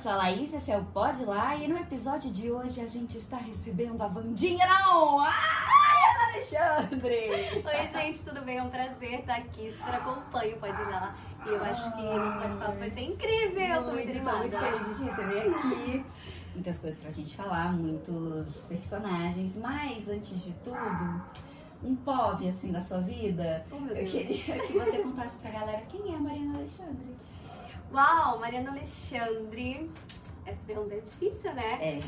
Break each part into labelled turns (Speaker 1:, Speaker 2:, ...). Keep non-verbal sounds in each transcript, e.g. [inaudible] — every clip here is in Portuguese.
Speaker 1: sou a Laís, esse é o Pode Lá e no episódio de hoje a gente está recebendo a Vandinha, não! Ai, Alexandre!
Speaker 2: Oi, gente, tudo bem? É um prazer estar aqui. Super acompanho o Pode Lá. E eu acho que esse bate-papo vai ser incrível. Eu tô muito animada.
Speaker 1: muito feliz de te receber aqui. Muitas coisas pra gente falar, muitos personagens, mas antes de tudo, um POV assim da sua vida.
Speaker 2: Oh, meu
Speaker 1: Eu queria que você contasse pra galera quem é a Mariana Alexandre.
Speaker 2: Uau, Mariana Alexandre. Essa pergunta é difícil, né?
Speaker 1: É.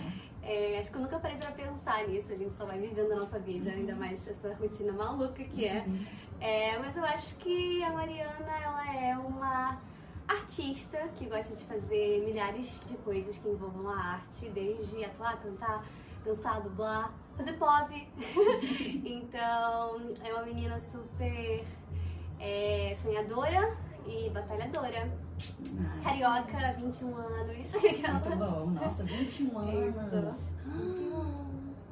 Speaker 2: É, acho que eu nunca parei pra pensar nisso. A gente só vai vivendo a nossa vida, ainda mais essa rotina maluca que é.
Speaker 1: Uhum.
Speaker 2: É, mas eu acho que a Mariana, ela é uma artista que gosta de fazer milhares de coisas que envolvam a arte, desde atuar, cantar, dançar, dublar, fazer pop. [laughs] então, é uma menina super é, sonhadora e batalhadora. Carioca, 21 anos. [laughs]
Speaker 1: Muito bom. Nossa, 21 anos.
Speaker 2: 21.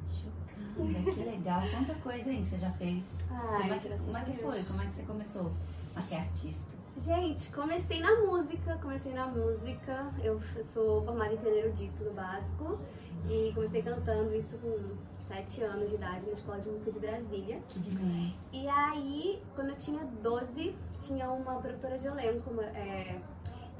Speaker 1: Chocada, que legal. Quanta coisa aí que você já fez.
Speaker 2: Ai,
Speaker 1: como é que, como é que foi? Como é que você começou a ser artista?
Speaker 2: Gente, comecei na música, comecei na música. Eu sou formada em piano erudito no básico e comecei cantando isso com 7 anos de idade na Escola de Música de Brasília.
Speaker 1: Que demais.
Speaker 2: E aí, quando eu tinha 12, tinha uma produtora de elenco. uma- é,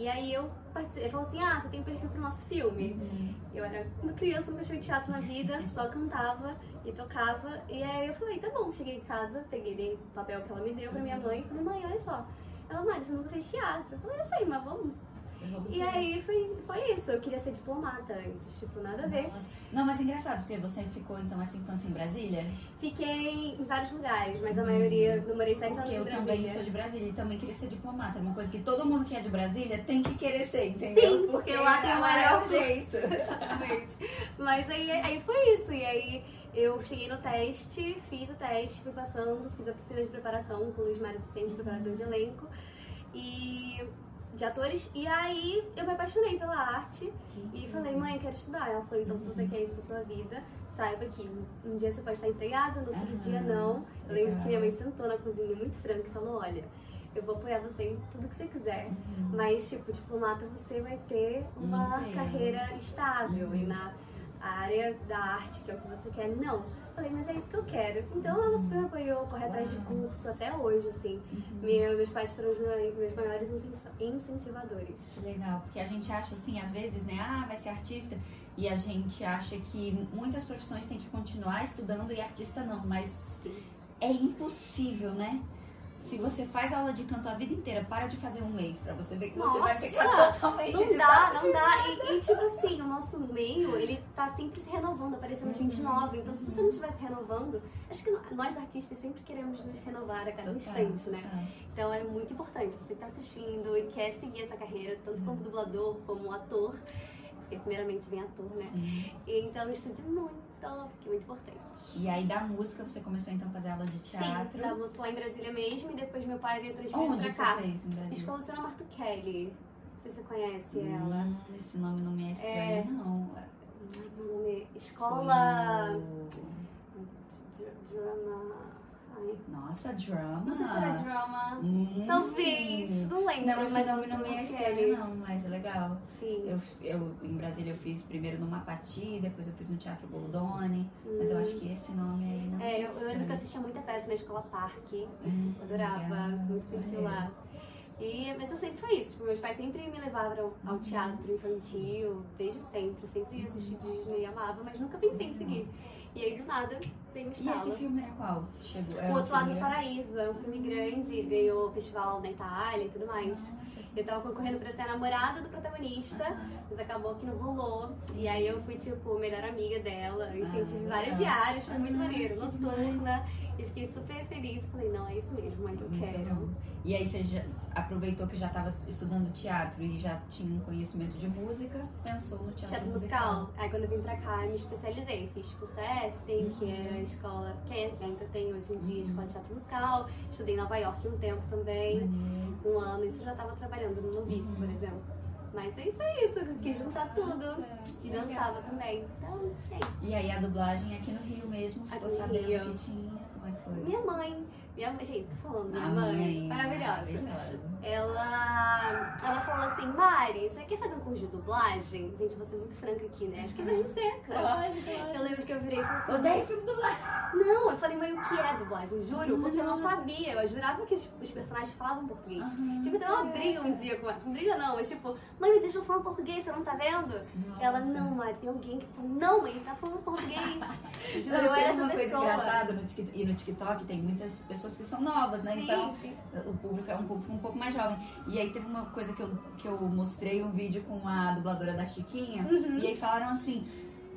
Speaker 2: e aí eu participei, falou assim, ah, você tem perfil pro nosso filme.
Speaker 1: Uhum.
Speaker 2: Eu era uma criança, nunca tinha teatro na vida, só cantava e tocava. E aí eu falei, tá bom, cheguei em casa, peguei dei o papel que ela me deu pra minha mãe falei, mãe, olha só. Ela, Mari, você nunca fez teatro. Eu falei, eu sei, mas vamos. E aí foi, foi isso, eu queria ser diplomata antes, tipo, nada a ver.
Speaker 1: Nossa. Não, mas engraçado, porque você ficou então essa infância em Brasília?
Speaker 2: Fiquei em vários lugares, mas a maioria, eu morei sete anos
Speaker 1: Porque
Speaker 2: em
Speaker 1: eu também
Speaker 2: Brasília.
Speaker 1: sou de Brasília e também queria ser diplomata. É uma coisa que todo mundo que é de Brasília tem que querer ser, entendeu?
Speaker 2: Sim, porque lá tem o maior
Speaker 1: jeito. [laughs]
Speaker 2: Exatamente. Mas aí, aí foi isso. E aí eu cheguei no teste, fiz o teste, fui passando, fiz a oficina de preparação com o Luiz Mário Vicente, preparador de elenco, e de atores. E aí eu me apaixonei pela arte e falei, mãe, eu quero estudar. Ela falou, então se você quer isso pra sua vida, saiba que um dia você pode estar empregada, no outro dia não. Eu lembro que minha mãe sentou na cozinha muito franca e falou, olha, eu vou apoiar você em tudo que você quiser.
Speaker 1: Uhum.
Speaker 2: Mas, tipo, diplomata você vai ter uma
Speaker 1: Uhum.
Speaker 2: carreira estável.
Speaker 1: Uhum.
Speaker 2: E na área da arte, que é o que você quer, não. Falei, mas é isso que eu quero. Então ela super me apoiou, corre atrás de curso até hoje, assim.
Speaker 1: Uhum.
Speaker 2: Meu- meus pais foram os meus, maiores incen- incentivadores.
Speaker 1: Legal, porque a gente acha assim, às vezes, né, ah, vai ser artista, e a gente acha que muitas profissões têm que continuar estudando e artista não, mas
Speaker 2: Sim.
Speaker 1: é impossível, né? Se você faz aula de canto a vida inteira, para de fazer um mês pra você ver que você vai
Speaker 2: Nossa!
Speaker 1: ficar [laughs] totalmente
Speaker 2: Não dá, não dá. E, e, tipo assim, o nosso meio, ele tá sempre se renovando, aparecendo gente
Speaker 1: Uhum.
Speaker 2: nova. Então, se você não estiver se renovando, acho que nós artistas sempre queremos nos renovar a cada
Speaker 1: Total,
Speaker 2: instante, né?
Speaker 1: total.
Speaker 2: Então é muito importante. Você que tá assistindo e quer seguir essa carreira, tanto como dublador como ator, porque primeiramente vem ator, né?
Speaker 1: Sim.
Speaker 2: Então estude muito, porque é muito importante.
Speaker 1: E aí da música você começou então a fazer aula de teatro.
Speaker 2: Sim, da música lá em Brasília mesmo, e depois meu pai veio transferir
Speaker 1: Onde
Speaker 2: pra cá.
Speaker 1: você fez em Brasília?
Speaker 2: Escola Luciana Marto Kelly. Não sei se você conhece ela.
Speaker 1: Hum, esse nome não me é estranho,
Speaker 2: É.
Speaker 1: não.
Speaker 2: Meu nome é
Speaker 1: Foi
Speaker 2: Escola. Dr- Drama.
Speaker 1: Nossa, drama.
Speaker 2: não sei se era drama.
Speaker 1: Hum.
Speaker 2: Talvez, não lembro,
Speaker 1: Não,
Speaker 2: mas
Speaker 1: nome não me é estranho, não, mas é legal.
Speaker 2: Sim.
Speaker 1: Eu, eu, em Brasília eu fiz primeiro no Mapati, depois eu fiz no Teatro Goldoni, mas eu acho que esse nome aí não
Speaker 2: É, eu, eu
Speaker 1: estranho.
Speaker 2: lembro que eu assistia muita peça na escola Parque.
Speaker 1: Hum,
Speaker 2: Eu adorava,
Speaker 1: legal.
Speaker 2: muito
Speaker 1: Olha.
Speaker 2: lá. E, mas eu sempre foi isso. Tipo, meus pais sempre me levavam ao teatro infantil, desde sempre. Sempre ia assistir Disney, amava, mas nunca pensei em seguir. E aí, do nada, veio o
Speaker 1: E esse
Speaker 2: estalo.
Speaker 1: filme era qual? Chegou, era
Speaker 2: O
Speaker 1: um
Speaker 2: Outro Lado do? Paraíso é um filme grande, ganhou festival na Itália e tudo mais.
Speaker 1: Nossa,
Speaker 2: Eu tava concorrendo pra ser a namorada do protagonista, mas acabou que não rolou. E aí eu fui, tipo, melhor amiga dela. Enfim,
Speaker 1: Ah,
Speaker 2: tive vários
Speaker 1: legal.
Speaker 2: diários, foi muito
Speaker 1: Ah,
Speaker 2: maneiro. Noturna. E fiquei super feliz. Falei, não, é isso mesmo, é que eu
Speaker 1: Muito
Speaker 2: quero.
Speaker 1: bom. E aí você já aproveitou que já estava estudando teatro e já tinha um conhecimento de música, pensou no teatro,
Speaker 2: Teatro musical. Aí quando eu vim pra cá, eu me especializei. Fiz tipo CEFTEM, que
Speaker 1: Uhum.
Speaker 2: era a escola que ainda tem hoje em dia, escola de teatro musical. Estudei em Nova York um tempo também,
Speaker 1: Maneiro.
Speaker 2: um ano. Isso eu já tava trabalhando no Novice,
Speaker 1: Uhum.
Speaker 2: por exemplo. Mas aí foi isso, eu quis juntar tudo. E dançava também. Então, é isso.
Speaker 1: E aí a dublagem aqui no Rio mesmo, ficou
Speaker 2: Aqui
Speaker 1: sabendo que tinha, como é que foi?
Speaker 2: Minha mãe, Minha mãe, gente, tô falando, minha mãe, maravilhosa. Ela, ela falou assim, Mari, você quer fazer um curso de dublagem? Gente, vou ser muito franca aqui, né? Acho que é pra gente ser.
Speaker 1: Pode,
Speaker 2: Eu lembro que eu virei e falei assim,
Speaker 1: Odeio filme dublado.
Speaker 2: não, eu falei, mãe, o que é dublagem? Juro, porque eu não sabia. Eu jurava que os, personagens falavam português.
Speaker 1: Aham,
Speaker 2: Tipo, teve uma briga um dia com ela. Não briga não, mas tipo, mãe, mas eles estão falando português, você não tá vendo? Ela, não, Mari, tem alguém que não, mãe, tá falando português. [laughs] Juro, eu
Speaker 1: Não,
Speaker 2: era
Speaker 1: tem
Speaker 2: essa
Speaker 1: uma coisa
Speaker 2: pessoa.
Speaker 1: engraçada no TikTok, e no TikTok tem muitas pessoas que são novas, né?
Speaker 2: Sim,
Speaker 1: então
Speaker 2: sim.
Speaker 1: o público é um público um pouco mais jovem. E aí teve uma coisa que eu, que eu mostrei um vídeo com a dubladora da Chiquinha,
Speaker 2: Uhum.
Speaker 1: e aí falaram assim.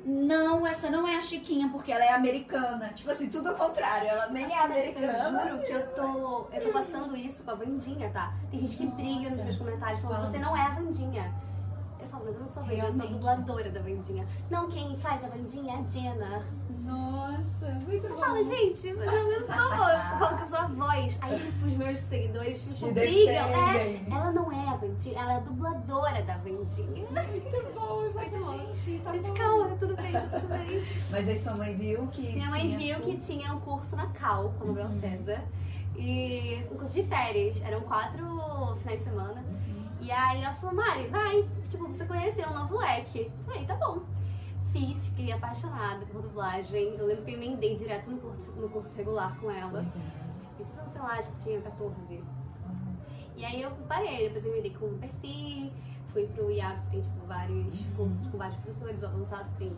Speaker 1: Não, essa não é a Chiquinha, porque ela é americana. Tipo assim, tudo ao contrário, ela nem é
Speaker 2: Eu
Speaker 1: americana.
Speaker 2: juro que eu tô, eu tô passando isso com a Vandinha, tá? Tem gente que briga nos
Speaker 1: Nossa.
Speaker 2: meus comentários falando,
Speaker 1: Fala.
Speaker 2: você não é a Vandinha. Eu falo, mas eu não sou a Vandinha, eu sou a dubladora da Vandinha. Não, quem faz a Vandinha é a Jenna.
Speaker 1: Nossa, muito
Speaker 2: Eu falo, gente, mas eu não tô falando, que eu sou a voz. Aí, tipo, os meus seguidores,
Speaker 1: Te
Speaker 2: tipo, brigam. É, ela não é a Vandinha, ela é a dubladora da Vandinha.
Speaker 1: Muito bom,
Speaker 2: Muito bom.
Speaker 1: gente, tá
Speaker 2: Gente,
Speaker 1: bom.
Speaker 2: calma, tudo bem, tudo bem.
Speaker 1: Mas aí sua mãe viu que.
Speaker 2: Minha mãe viu que tinha um curso na Cal, com a Nobel
Speaker 1: Uhum.
Speaker 2: César. E um curso de férias. Eram quatro finais de semana.
Speaker 1: Uhum.
Speaker 2: E aí ela falou, Mari, vai, tipo, você conhecer um novo leque. Falei, tá bom. Fiz, fiquei apaixonada por dublagem. Eu lembro que eu emendei direto no curso, no curso regular com ela. Isso, sei lá, acho que tinha 14. E aí eu parei, depois eu emendei com o Percy, fui pro IAB, que tem tipo vários
Speaker 1: Uhum.
Speaker 2: cursos com vários professores, o avançado que tem.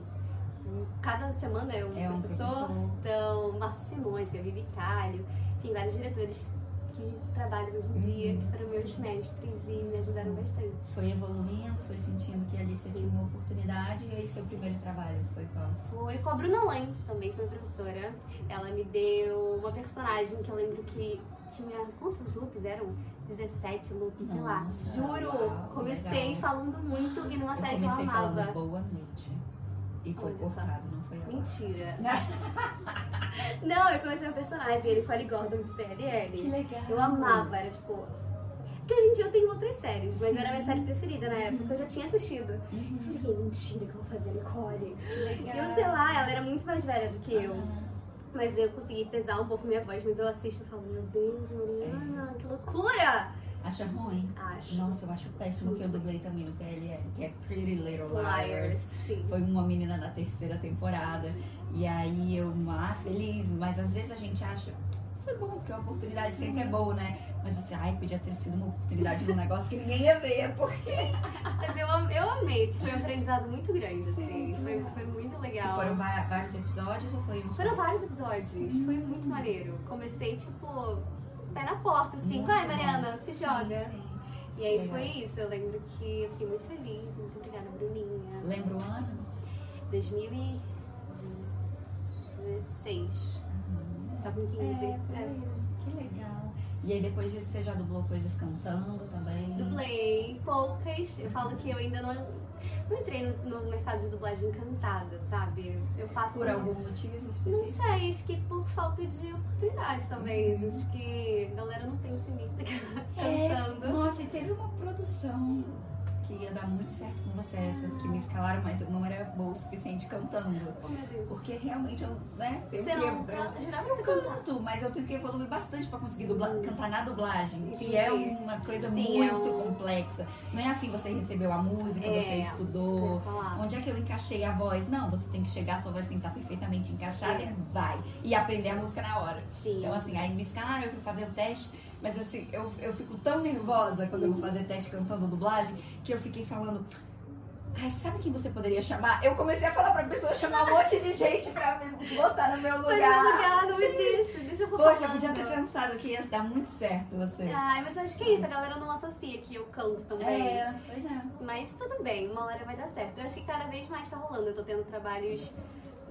Speaker 2: Cada semana é um,
Speaker 1: É um
Speaker 2: professor.
Speaker 1: professor.
Speaker 2: Então, Márcio Simões, Gabi Bicalho, enfim, vários diretores que trabalham hoje em dia,
Speaker 1: Uhum.
Speaker 2: que foram meus mestres e me ajudaram bastante.
Speaker 1: Foi evoluindo, foi sentindo que ali você tinha uma oportunidade e aí seu primeiro trabalho foi qual?
Speaker 2: Foi com a Bruna Lanz, também foi professora. Ela me deu uma personagem que eu lembro que tinha. Quantos loops eram? 17 loops, sei lá. Juro!
Speaker 1: uau,
Speaker 2: comecei
Speaker 1: legal.
Speaker 2: falando muito e numa
Speaker 1: Eu
Speaker 2: série que eu amava.
Speaker 1: boa noite. E foi cortado, não foi agora.
Speaker 2: Mentira. [laughs] Não, eu comecei um personagem, ele com a Gordon de PLL.
Speaker 1: legal.
Speaker 2: Eu amava, era tipo. Porque hoje em dia eu tenho outras séries, mas
Speaker 1: Sim.
Speaker 2: era a minha série preferida na época, eu já tinha assistido. Eu
Speaker 1: Uhum.
Speaker 2: fiquei, mentira que eu vou fazer Nicole.
Speaker 1: Que legal.
Speaker 2: Eu sei lá, ela era muito mais velha do que eu.
Speaker 1: Ah,
Speaker 2: Mas eu consegui pesar um pouco minha voz, mas eu assisto e falo, meu Deus, Mariana, que loucura!
Speaker 1: Acha ruim?
Speaker 2: Acho.
Speaker 1: Nossa, eu acho péssimo que eu dublei também no PLL, que é Pretty Little Liars.
Speaker 2: Liars.
Speaker 1: Foi uma menina da terceira temporada. E aí eu, ah, feliz, mas às vezes a gente acha. Foi bom, porque a oportunidade sempre é boa, né? Mas você, ai, podia ter sido uma oportunidade num negócio que ninguém ia ver, porque.
Speaker 2: Mas eu, eu amei, que foi um aprendizado muito grande, assim.
Speaker 1: Sim.
Speaker 2: Foi, foi muito
Speaker 1: E
Speaker 2: legal.
Speaker 1: foram va- vários episódios ou foi um?
Speaker 2: Foram vários episódios, foi muito maneiro. Comecei, tipo, pé na porta, assim,
Speaker 1: Muito
Speaker 2: vai,
Speaker 1: bom.
Speaker 2: Mariana, se
Speaker 1: Sim,
Speaker 2: joga.
Speaker 1: sim.
Speaker 2: E aí
Speaker 1: Legal.
Speaker 2: foi isso, eu lembro que eu fiquei muito feliz, muito obrigada, Bruninha.
Speaker 1: Lembra o ano?
Speaker 2: 2016, só com 15.
Speaker 1: É.
Speaker 2: É.
Speaker 1: Que legal. E aí depois disso você já dublou coisas cantando também?
Speaker 2: Dublei poucas, eu falo que eu ainda não, não entrei no, no mercado de dublagem cantada, sabe? Eu faço
Speaker 1: Por algum motivo
Speaker 2: Não
Speaker 1: específico?
Speaker 2: sei, acho que por falta de oportunidade, talvez.
Speaker 1: Uhum.
Speaker 2: Acho que a galera não pensa em mim [laughs]
Speaker 1: É,
Speaker 2: cantando.
Speaker 1: Nossa, e teve uma produção que ia dar muito certo com você, essas que me escalaram, mas eu não era boa o suficiente cantando.
Speaker 2: Oh, meu Deus.
Speaker 1: Porque realmente eu, né, tenho
Speaker 2: Você
Speaker 1: que.
Speaker 2: não
Speaker 1: eu-?
Speaker 2: Geralmente
Speaker 1: Eu
Speaker 2: você canta.
Speaker 1: canto, mas eu tenho que evoluir bastante pra conseguir dublar-
Speaker 2: Hum.
Speaker 1: cantar na dublagem, que é uma coisa
Speaker 2: Sim, é
Speaker 1: muito
Speaker 2: um-
Speaker 1: complexa. Não é assim, você recebeu a música,
Speaker 2: É,
Speaker 1: você
Speaker 2: eu
Speaker 1: estudou. Onde é que eu encaixei a voz? Não, você tem que chegar, sua voz tem que estar perfeitamente encaixada
Speaker 2: É.
Speaker 1: e vai. E aprender a música na hora.
Speaker 2: Sim.
Speaker 1: Então, assim, aí me escalaram, eu fui fazer o teste, mas assim, eu, eu fico tão nervosa quando eu vou fazer teste cantando dublagem, que eu fiquei falando. Ai, sabe quem você poderia chamar? Eu comecei a falar pra pessoa chamar um monte de gente pra me botar no meu lugar.
Speaker 2: no lugar, não me deixa. Deixa eu só
Speaker 1: Poxa, eu
Speaker 2: falando.
Speaker 1: podia ter pensado que ia dar muito certo você.
Speaker 2: Ai, mas acho que é isso, a galera não associa que eu canto também.
Speaker 1: É, pois é.
Speaker 2: Mas tudo bem, uma hora vai dar certo. Eu acho que cada vez mais tá rolando. Eu tô tendo trabalhos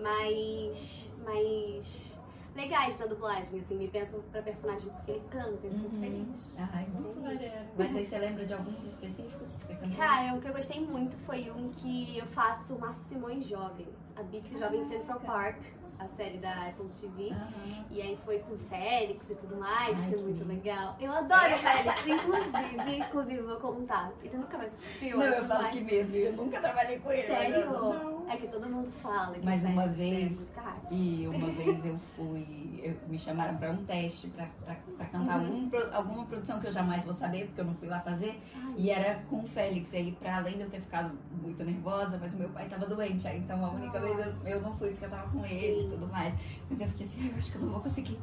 Speaker 2: mais. mais legais na dublagem, assim, me pensam pra personagem porque ele canta, eu fico
Speaker 1: Uhum.
Speaker 2: feliz.
Speaker 1: Ai, muito maneiro. Mas aí você lembra de alguns específicos que você cantou?
Speaker 2: Cara, o que eu gostei muito foi um que eu faço o Márcio Simões Jovem, a Beats Jovem Central Park, a série da Apple TV.
Speaker 1: Aham.
Speaker 2: E aí foi com o Félix e tudo mais,
Speaker 1: Ai,
Speaker 2: foi muito
Speaker 1: lindo.
Speaker 2: legal. Eu adoro o Félix, inclusive, inclusive vou contar. Ele nunca vai assistir, eu
Speaker 1: Não, eu falo
Speaker 2: mais.
Speaker 1: que medo, eu nunca trabalhei com ele.
Speaker 2: Sério?
Speaker 1: Não.
Speaker 2: É que todo mundo fala que
Speaker 1: Mas
Speaker 2: teste
Speaker 1: uma
Speaker 2: é
Speaker 1: vez-. E uma [laughs] vez eu fui, eu- me chamaram pra um teste pra cantar
Speaker 2: Uhum.
Speaker 1: algum alguma produção que eu jamais vou saber, porque eu não fui lá fazer.
Speaker 2: Ai,
Speaker 1: E era com o Félix, aí pra além de eu ter ficado muito nervosa, mas o meu pai tava doente, aí então a única
Speaker 2: Nossa.
Speaker 1: vez eu, eu não fui porque eu tava com ele e tudo mais. Mas eu fiquei assim, ai, eu acho que eu não vou conseguir.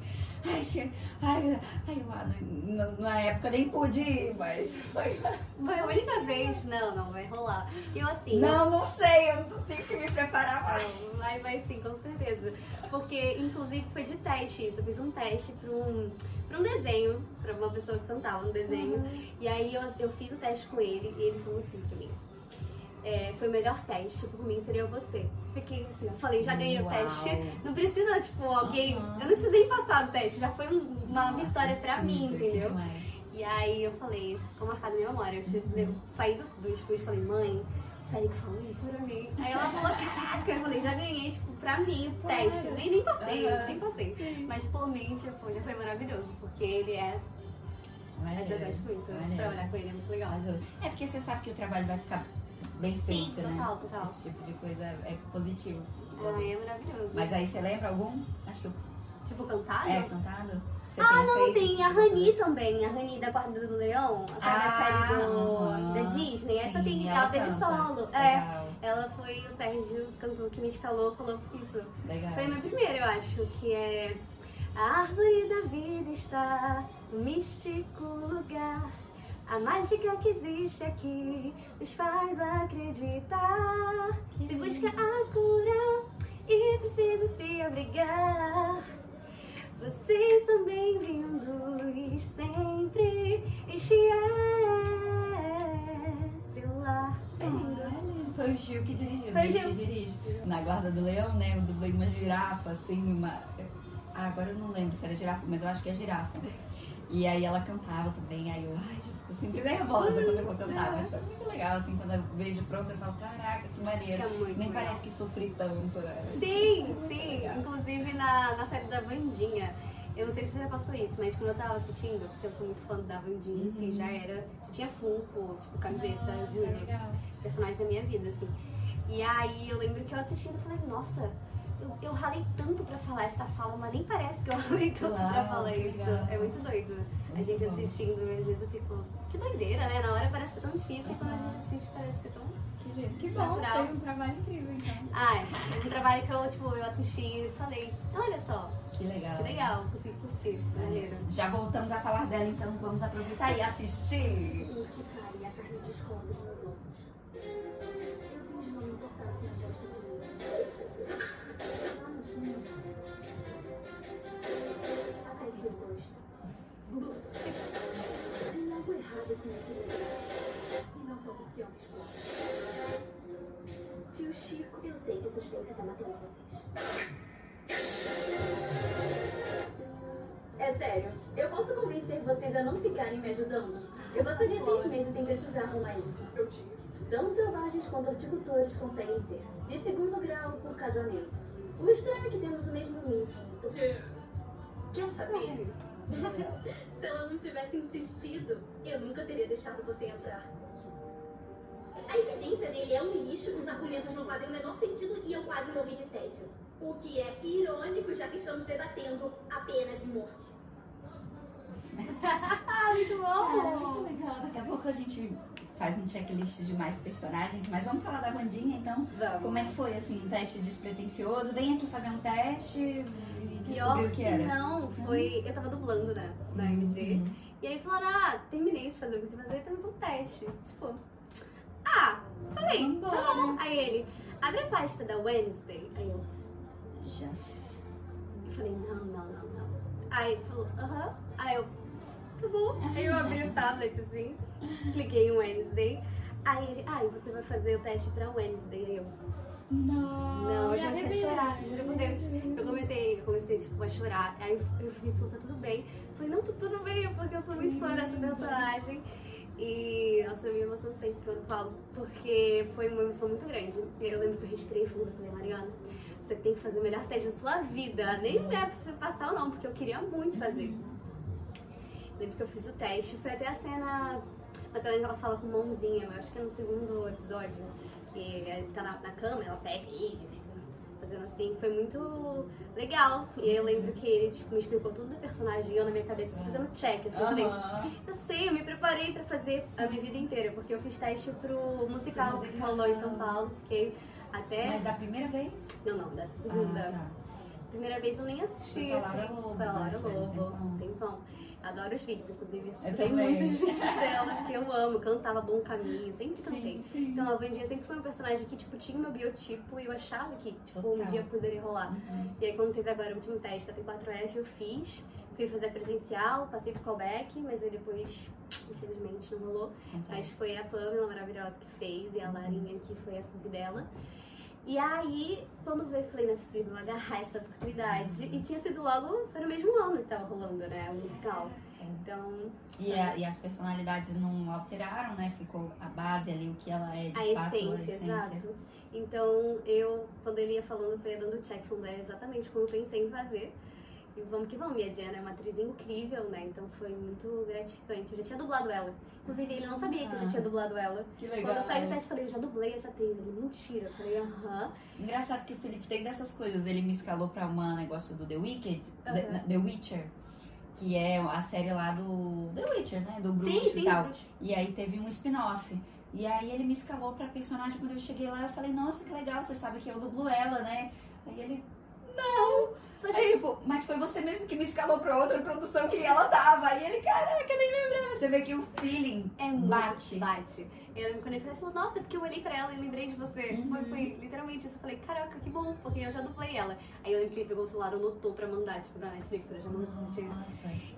Speaker 1: Ai, se, ai, ai eu, ah, na, época nem pude ir, mas foi.
Speaker 2: Foi a única vez. Não, não, vai rolar. E eu assim.
Speaker 1: Não, não sei, eu não tenho que me preparar mais.
Speaker 2: Vai, vai sim, com certeza. Porque, inclusive, foi de teste isso. Eu fiz um teste pra um, pra um desenho, pra uma pessoa que cantava um desenho. E aí eu, eu fiz o teste com ele e ele falou assim pra mim. é, foi o melhor teste, por mim seria você. Fiquei assim, eu falei, já ganhei o
Speaker 1: Uau.
Speaker 2: teste. Não precisa, tipo, alguém.
Speaker 1: Aham.
Speaker 2: Eu não preciso nem passar do teste, já foi um- uma
Speaker 1: Nossa,
Speaker 2: vitória pra mim,
Speaker 1: que
Speaker 2: entendeu?
Speaker 1: demais.
Speaker 2: E aí eu falei, isso ficou marcado na minha memória. Eu, che- eu saí do, do estúdio e falei, mãe, o Félix falou isso pra mim. Aí ela falou, caraca, eu falei, já ganhei, tipo, pra mim o teste. Nem, nem passei,
Speaker 1: Aham.
Speaker 2: nem passei. Mas por mim, tipo, já foi maravilhoso, porque ele é. Mas eu gosto muito de
Speaker 1: maneiro.
Speaker 2: trabalhar com ele, é muito legal.
Speaker 1: É porque você sabe que o trabalho vai ficar bem
Speaker 2: Sim,
Speaker 1: feito, né?
Speaker 2: total, total.
Speaker 1: Esse tipo de coisa é positivo.
Speaker 2: Ai, é maravilhoso.
Speaker 1: Mas aí você lembra algum? Acho que eu-
Speaker 2: Tipo, cantado?
Speaker 1: é cantado?
Speaker 2: Ah, não,
Speaker 1: feito
Speaker 2: tem a
Speaker 1: tipo
Speaker 2: Rani também, a Rani da Guarda do Leão, sabe a
Speaker 1: Ah,
Speaker 2: série do, da Disney? Essa
Speaker 1: Sim,
Speaker 2: tem,
Speaker 1: ela
Speaker 2: ela teve solo. É,
Speaker 1: Legal,
Speaker 2: ela foi o Sérgio, cantor que me escalou, falou isso.
Speaker 1: legal.
Speaker 2: Foi a minha primeira, eu acho, que é A árvore da vida está no místico lugar. A mágica que existe aqui nos faz acreditar. Se busca a cura e precisa se abrigar. Vocês são bem-vindos sempre. Este é seu lar. É
Speaker 1: Foi o Gil que dirigiu.
Speaker 2: Foi o
Speaker 1: né?
Speaker 2: Gil.
Speaker 1: que dirige. Na Guarda do Leão, né? Eu dublei uma girafa, assim, uma. Ah, agora eu não lembro se era girafa, mas eu acho que é girafa. E aí ela cantava também, aí eu, ai, já fico sempre nervosa quando eu vou cantar, mas foi muito legal, assim, quando eu vejo pronto, eu falo, caraca, que maneiro.
Speaker 2: Fica muito
Speaker 1: Nem
Speaker 2: legal.
Speaker 1: parece que sofri tanto, né?
Speaker 2: Sim, sim.
Speaker 1: Legal.
Speaker 2: Inclusive na, na série da Vandinha. Eu não sei se você já passou isso, mas quando eu tava assistindo, porque eu sou muito fã da Vandinha, assim,
Speaker 1: Uhum.
Speaker 2: já era. Eu tinha Funko, tipo, camiseta,
Speaker 1: Nossa,
Speaker 2: juro.
Speaker 1: legal.
Speaker 2: Personagem da minha vida, assim. E aí eu lembro que eu assistindo, eu falei, nossa, eu, eu ralei tanto pra falar essa fala, mas nem parece que eu ralei tanto pra
Speaker 1: Uau,
Speaker 2: falar
Speaker 1: que
Speaker 2: isso.
Speaker 1: legal.
Speaker 2: É muito doido. A
Speaker 1: Muito
Speaker 2: gente
Speaker 1: bom.
Speaker 2: assistindo, às vezes eu fico, que doideira, né? Na hora parece que é tão difícil, e quando a gente assiste parece que é tão
Speaker 1: Que, que bom,
Speaker 2: Natural.
Speaker 1: foi um trabalho incrível, então.
Speaker 2: Ah, é um trabalho que eu, tipo, eu assisti e falei, olha só,
Speaker 1: Que legal.
Speaker 2: que legal, consegui curtir, maneiro.
Speaker 1: Já voltamos a falar dela, então vamos aproveitar e assistir.
Speaker 3: Urticaria e a carne dos corpos com. E não só porque é um esporte. Tio Chico, eu sei que a suspense tá matando vocês.
Speaker 4: É sério, eu posso convencer vocês a não ficarem me ajudando? Eu passaria seis meses sem precisar arrumar isso.
Speaker 3: Eu tive.
Speaker 4: Tão selvagens quanto horticultores conseguem ser. De segundo grau por casamento. O estranho é que temos o mesmo instinto. Quer saber? [laughs] Se ela não tivesse insistido, eu nunca teria deixado você entrar. A evidência dele é um lixo, os argumentos não fazem o menor sentido e eu quase morri de tédio. O que é irônico, já que estamos debatendo a pena de morte. [laughs]
Speaker 2: Muito
Speaker 1: Cara,
Speaker 2: bom!
Speaker 1: muito legal. Daqui a pouco a gente faz um checklist de mais personagens, mas vamos falar da Vandinha, então.
Speaker 2: Vamos.
Speaker 1: Como é que foi, assim, um teste despretensioso? Vem aqui fazer um teste e
Speaker 2: Pior
Speaker 1: o que
Speaker 2: que
Speaker 1: era.
Speaker 2: não, foi. Eu tava dublando, né? Na MG.
Speaker 1: Uhum.
Speaker 2: E aí falaram, ah, terminei de fazer o que tinha que fazer, temos um teste. Tipo, ah, falei, tá
Speaker 1: Vambora.
Speaker 2: bom. Aí ele, abre a pasta da Wednesday. Aí eu,
Speaker 1: Já.
Speaker 2: eu falei, não, não, não, não. Aí ele falou, aham. Aí eu, tá bom. Aí eu abri o tablet assim, cliquei em Wednesday. Aí ele, ah, e você vai fazer o teste pra Wednesday. Aí eu,
Speaker 1: Não,
Speaker 2: Não, eu
Speaker 1: me
Speaker 2: comecei a chorar, juro por Deus. Eu comecei, eu comecei tipo, a chorar. Aí eu, falei, pô, tá tudo bem. Eu falei, não, tá tudo bem, porque eu sou muito fã dessa personagem. E eu me emociono sempre quando falo, porque foi uma emoção muito grande. Eu lembro que eu respirei fundo e falei, Mariana, você tem que fazer o melhor teste da sua vida. Nem é pra você passar ou não, porque eu queria muito fazer. Lembro que eu fiz o teste, foi até a cena. Cena que ela fala com mãozinha, eu acho que é no segundo episódio. E ele tá na, na cama, ela pega ele, fica fazendo assim. Foi muito legal. E aí eu lembro que ele tipo, me explicou tudo do personagem e eu na minha cabeça só fazendo check. Assim,
Speaker 1: Aham.
Speaker 2: eu sei, eu me preparei pra fazer a minha vida inteira, porque eu fiz teste pro musical que rolou em São Paulo. Fiquei até.
Speaker 1: Mas da primeira vez?
Speaker 2: Não, não, dessa segunda.
Speaker 1: Ah, tá.
Speaker 2: Primeira vez eu nem assisti,
Speaker 1: Foi
Speaker 2: assim.
Speaker 1: Lobo,
Speaker 2: Foi a Laura
Speaker 1: né?
Speaker 2: Lobo,
Speaker 1: tempão.
Speaker 2: tempão. Adoro os vídeos, inclusive.
Speaker 1: Também.
Speaker 2: muitos [laughs] vídeos dela, porque eu amo. Cantava Bom Caminho, sempre cantei.
Speaker 1: sim.
Speaker 2: Então a Vandinha sempre foi um personagem que, tipo, tinha meu biotipo e eu achava que, tipo, um
Speaker 1: Total.
Speaker 2: dia poderia rolar.
Speaker 1: Uhum.
Speaker 2: E aí quando teve agora o último teste da T4F, eu fiz. Fui fazer presencial, passei pro callback, mas aí depois, infelizmente, não rolou. Mas foi a Pamela maravilhosa que fez e a Larinha que foi a sub dela. E aí, quando veio, eu falei, não é possível agarrar essa oportunidade. E tinha sido logo, foi no mesmo ano que tava rolando, né, o musical. Então,
Speaker 1: E, a- e as personalidades não alteraram, né? Ficou a base ali, o que ela é de
Speaker 2: a
Speaker 1: fato,
Speaker 2: essência,
Speaker 1: a essência.
Speaker 2: exato. Então, eu, quando ele ia falando, só ia dando check, falando, é exatamente como eu pensei em fazer. E vamos que vamos, e a Diana é uma atriz incrível, né? Então foi muito gratificante. Eu já tinha dublado ela. Inclusive, ele não sabia que eu já tinha dublado ela.
Speaker 1: Que legal.
Speaker 2: Quando eu saí do teste, eu falei, eu já dublei essa atriz. Ele, mentira. Eu falei, aham.
Speaker 1: Engraçado que o Felipe tem dessas coisas. Ele me escalou pra um negócio do The Wicked,
Speaker 2: Aham.
Speaker 1: The, The Witcher, que é a série lá do The Witcher, né? Do Bruce
Speaker 2: Sim,
Speaker 1: e
Speaker 2: sim.
Speaker 1: tal.
Speaker 2: Bruce.
Speaker 1: E aí teve um spin-off. E aí ele me escalou pra personagem. Quando eu cheguei lá, eu falei, nossa, que legal, você sabe que eu dublo ela, né? Aí ele, não!
Speaker 2: Achei
Speaker 1: tipo, mas foi você mesmo que me escalou pra outra produção que ela tava. Aí ele, caraca, nem lembrava. Você vê que o feeling
Speaker 2: É
Speaker 1: bate.
Speaker 2: bate. Eu quando ele falou, falou, nossa, é porque eu olhei pra ela e lembrei de você.
Speaker 1: Uhum.
Speaker 2: Foi, foi literalmente isso. Eu falei, caraca, que bom, porque eu já dublei ela. Aí eu lembro que ele pegou o celular, anotou pra mandar, tipo, pra Netflix, eu já mandou.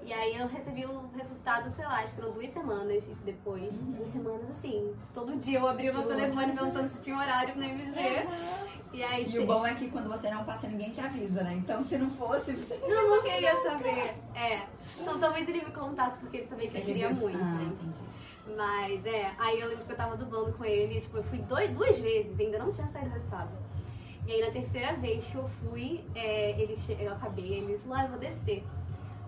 Speaker 2: E aí eu recebi o resultado, sei lá, acho que foram duas semanas depois.
Speaker 1: Uhum.
Speaker 2: Duas semanas assim. Todo dia eu abria o meu telefone perguntando se tinha horário no MG. E aí.
Speaker 1: E o bom é que quando você não passa, ninguém te avisa, né? Então se não fosse, você
Speaker 2: Eu não [laughs] queria saber. É. Então talvez ele me contasse porque ele sabia que eu queria
Speaker 1: viu-
Speaker 2: muito.
Speaker 1: Ah, entendi.
Speaker 2: Mas é, aí eu lembro que eu tava dublando com ele, tipo, eu fui dois, duas vezes, ainda não tinha saído o resultado. E aí na terceira vez que eu fui, é, ele che... eu acabei, ele falou, ah, eu vou descer.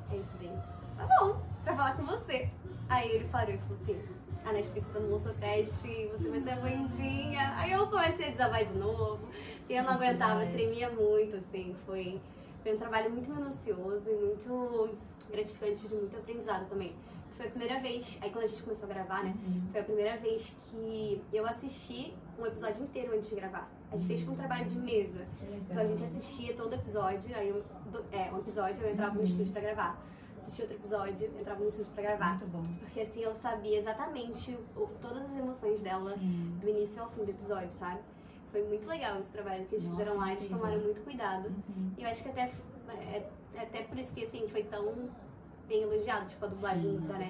Speaker 2: Aí eu falei, tá bom, pra falar com você. Aí ele parou e falou assim, a Netflix anulou seu teste, você vai ser a bandinha. Aí eu comecei a desabar de novo, e eu não aguentava, tremia muito, assim, foi, foi um trabalho muito minucioso e muito gratificante, de muito aprendizado também. Foi a primeira vez, aí quando a gente começou a gravar, né?
Speaker 1: Uhum.
Speaker 2: Foi a primeira vez que eu assisti um episódio inteiro antes de gravar. A gente fez tipo um trabalho de mesa. Então a gente assistia todo episódio, aí eu, é, um episódio eu entrava no
Speaker 1: Uhum.
Speaker 2: estúdio pra gravar. Assistia outro episódio, entrava no estúdio pra gravar.
Speaker 1: Muito bom.
Speaker 2: Porque assim eu sabia exatamente o- todas as emoções dela
Speaker 1: Sim.
Speaker 2: do início ao fim do episódio, sabe? Foi muito legal esse trabalho que eles
Speaker 1: Nossa,
Speaker 2: fizeram lá, eles tomaram muito cuidado.
Speaker 1: Uhum.
Speaker 2: E eu acho que até é, é até por isso que assim foi tão bem elogiado, tipo a dublagem
Speaker 1: Sim, a
Speaker 2: da, né,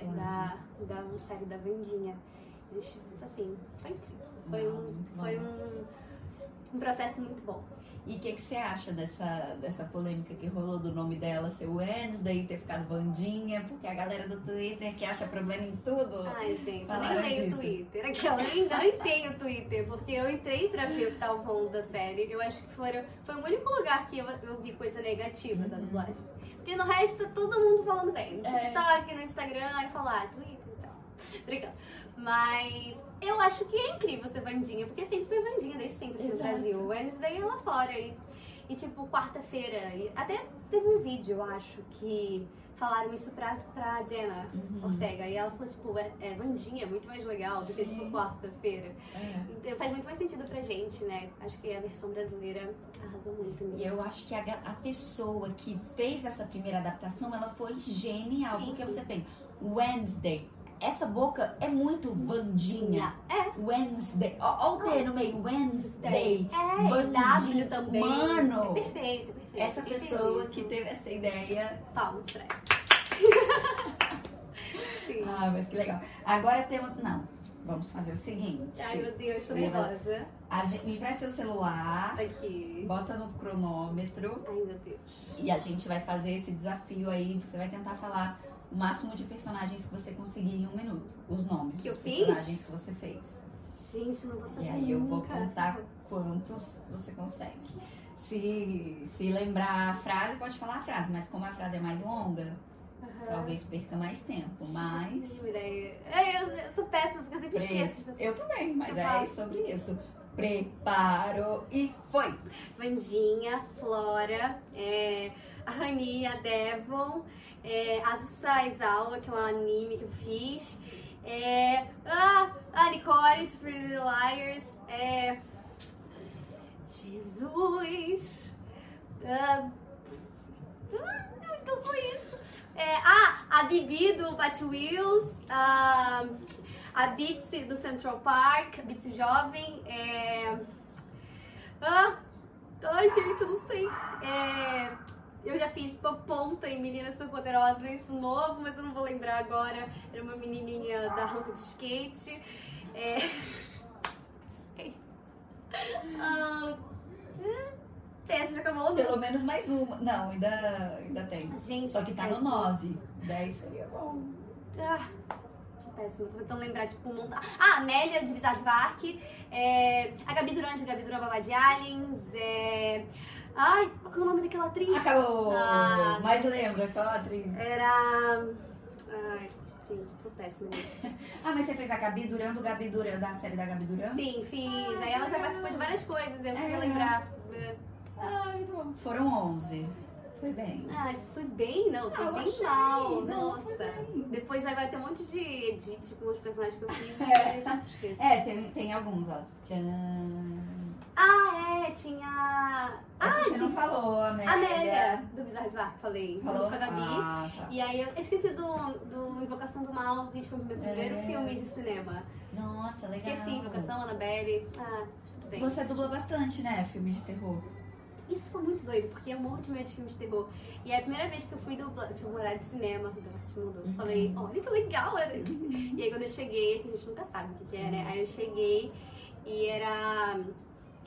Speaker 2: da, da série da Vandinha. Eles, assim, foi incrível. Foi
Speaker 1: Não,
Speaker 2: um, foi um, um processo muito bom.
Speaker 1: E o que, que você acha dessa, dessa polêmica que rolou do nome dela ser Wednesday, ter ficado Vandinha, porque a galera do Twitter que acha problema em tudo.
Speaker 2: Ai, gente, eu nem leio o. Twitter. Aquela, eu nem, nem tenho Twitter, porque eu entrei pra ver o que tava falando da série. Eu acho que foram, foi o único lugar que eu, eu vi coisa negativa da
Speaker 1: Uhum.
Speaker 2: dublagem. Porque no resto, todo mundo falando bem. No
Speaker 1: É.
Speaker 2: TikTok, no Instagram, e falar, Twitter e tal. [laughs] Brincando. Mas eu acho que é incrível ser Vandinha, porque sempre foi Vandinha, desde sempre no. Brasil. Wednesday é lá fora. E, e tipo, quarta-feira. Até teve um vídeo, eu acho, que falaram isso pra, pra Jenna.
Speaker 1: Uhum.
Speaker 2: Ortega. E ela falou, tipo, é, é Vandinha, é muito mais legal do que, tipo, quarta-feira.
Speaker 1: É.
Speaker 2: Então faz muito mais sentido pra gente, né? Acho que a versão brasileira arrasou muito nisso.
Speaker 1: E eu acho que a, a pessoa que fez essa primeira adaptação, ela foi genial.
Speaker 2: Sim,
Speaker 1: porque você pensa, Wednesday, essa boca é muito Vandinha.
Speaker 2: É,
Speaker 1: Wednesday, ó o D no meio, Wednesday.
Speaker 2: é,
Speaker 1: Bandinho.
Speaker 2: W também.
Speaker 1: Mano,
Speaker 2: É perfeito, perfeito.
Speaker 1: Essa pessoa que teve essa ideia.
Speaker 2: Palmas pra ela. Sim.
Speaker 1: Ah, mas que legal. Agora temos. Não, vamos fazer o seguinte.
Speaker 2: Ai, meu Deus, tô nervosa.
Speaker 1: A gente, me empresta seu celular,
Speaker 2: Aqui.
Speaker 1: bota no cronômetro
Speaker 2: Ai, meu Deus.
Speaker 1: e a gente vai fazer esse desafio aí. Você vai tentar falar o máximo de personagens que você conseguir em um minuto. Os nomes
Speaker 2: Que
Speaker 1: dos
Speaker 2: eu fiz?
Speaker 1: personagens que você fez.
Speaker 2: Gente, não vou saber
Speaker 1: E aí eu vou
Speaker 2: nunca.
Speaker 1: contar quantos você consegue. Se, se lembrar a frase, pode falar a frase, mas como a frase é mais longa,
Speaker 2: Aham.
Speaker 1: talvez perca mais tempo. Mas.
Speaker 2: ideia. É, eu, eu sou péssima, porque eu sempre esqueço. Tipo assim.
Speaker 1: Eu também, mas
Speaker 2: Eu
Speaker 1: é
Speaker 2: faço.
Speaker 1: sobre isso. Preparo e foi!
Speaker 2: Vandinha, Flora, é, a Rani, a Devon, é, a Saizawa, que é um anime que eu fiz, é, ah, a Nicole, de Pretty Little Liars, é, Jesus, ah, ah, então foi isso. É, ah, a Bibi do Bat Wheels, a, a do Central Park, a Jovem, é, ah, ai gente, eu não sei, é, eu já fiz ponta em Meninas Superpoderosas novo, mas eu não vou lembrar agora. Era uma menininha da rampa de skate. É... Ah, essa já acabou?
Speaker 1: Pelo menos mais uma. Não, ainda, ainda tem.
Speaker 2: Gente,
Speaker 1: Só que tá no
Speaker 2: péssimo.
Speaker 1: 9. 10 seria bom.
Speaker 2: Ah, sou péssima, tô tentando lembrar, tipo, montar. Ah, Amélia de Bizarre Park, é... a Gabi Durante, a Gabi Durante Babá de Aliens, é... Ai, qual que é o nome daquela atriz?
Speaker 1: Acabou!
Speaker 2: Ah.
Speaker 1: Mas lembra, qual a atriz?
Speaker 2: Era. Ai, gente, sou péssima. [laughs]
Speaker 1: Ah, mas você fez a Gabi Duran do Gabi Duran, da série da Gabi Duran?
Speaker 2: Sim, fiz. Aí ela já participou de várias coisas, eu queria
Speaker 1: É.
Speaker 2: lembrar.
Speaker 1: Ah, muito bom. Foram 11. Foi bem.
Speaker 2: Ai, fui bem, não,
Speaker 1: Ah, eu
Speaker 2: bem
Speaker 1: achei.
Speaker 2: mal.
Speaker 1: Não,
Speaker 2: Nossa.
Speaker 1: foi.
Speaker 2: Depois aí vai ter um monte de edit com os personagens que eu fiz. [laughs]
Speaker 1: É. É, tem, tem alguns, ó. Tcharam.
Speaker 2: Ah, é, tinha.
Speaker 1: Essa
Speaker 2: Ah,
Speaker 1: você não falou, Amélia.
Speaker 2: Amélia, do Bizarre de Bar, falei.
Speaker 1: Falou?
Speaker 2: Junto com a Gabi.
Speaker 1: Ah, tá.
Speaker 2: E aí eu esqueci do, do Invocação do Mal, gente, foi o meu primeiro
Speaker 1: É.
Speaker 2: filme de cinema.
Speaker 1: Nossa, legal.
Speaker 2: Esqueci, Invocação, Annabelle. Ah, tudo bem.
Speaker 1: Você dubla bastante, né? Filme de terror.
Speaker 2: Isso foi muito doido, porque eu morro de medo de filmes de terror. E é a primeira vez que eu fui dublar, tinha um horário de cinema, o Debate mudou.
Speaker 1: Uhum.
Speaker 2: Falei, olha que legal era. E aí quando eu cheguei, que a gente nunca sabe o que, que é, né? Aí eu cheguei e era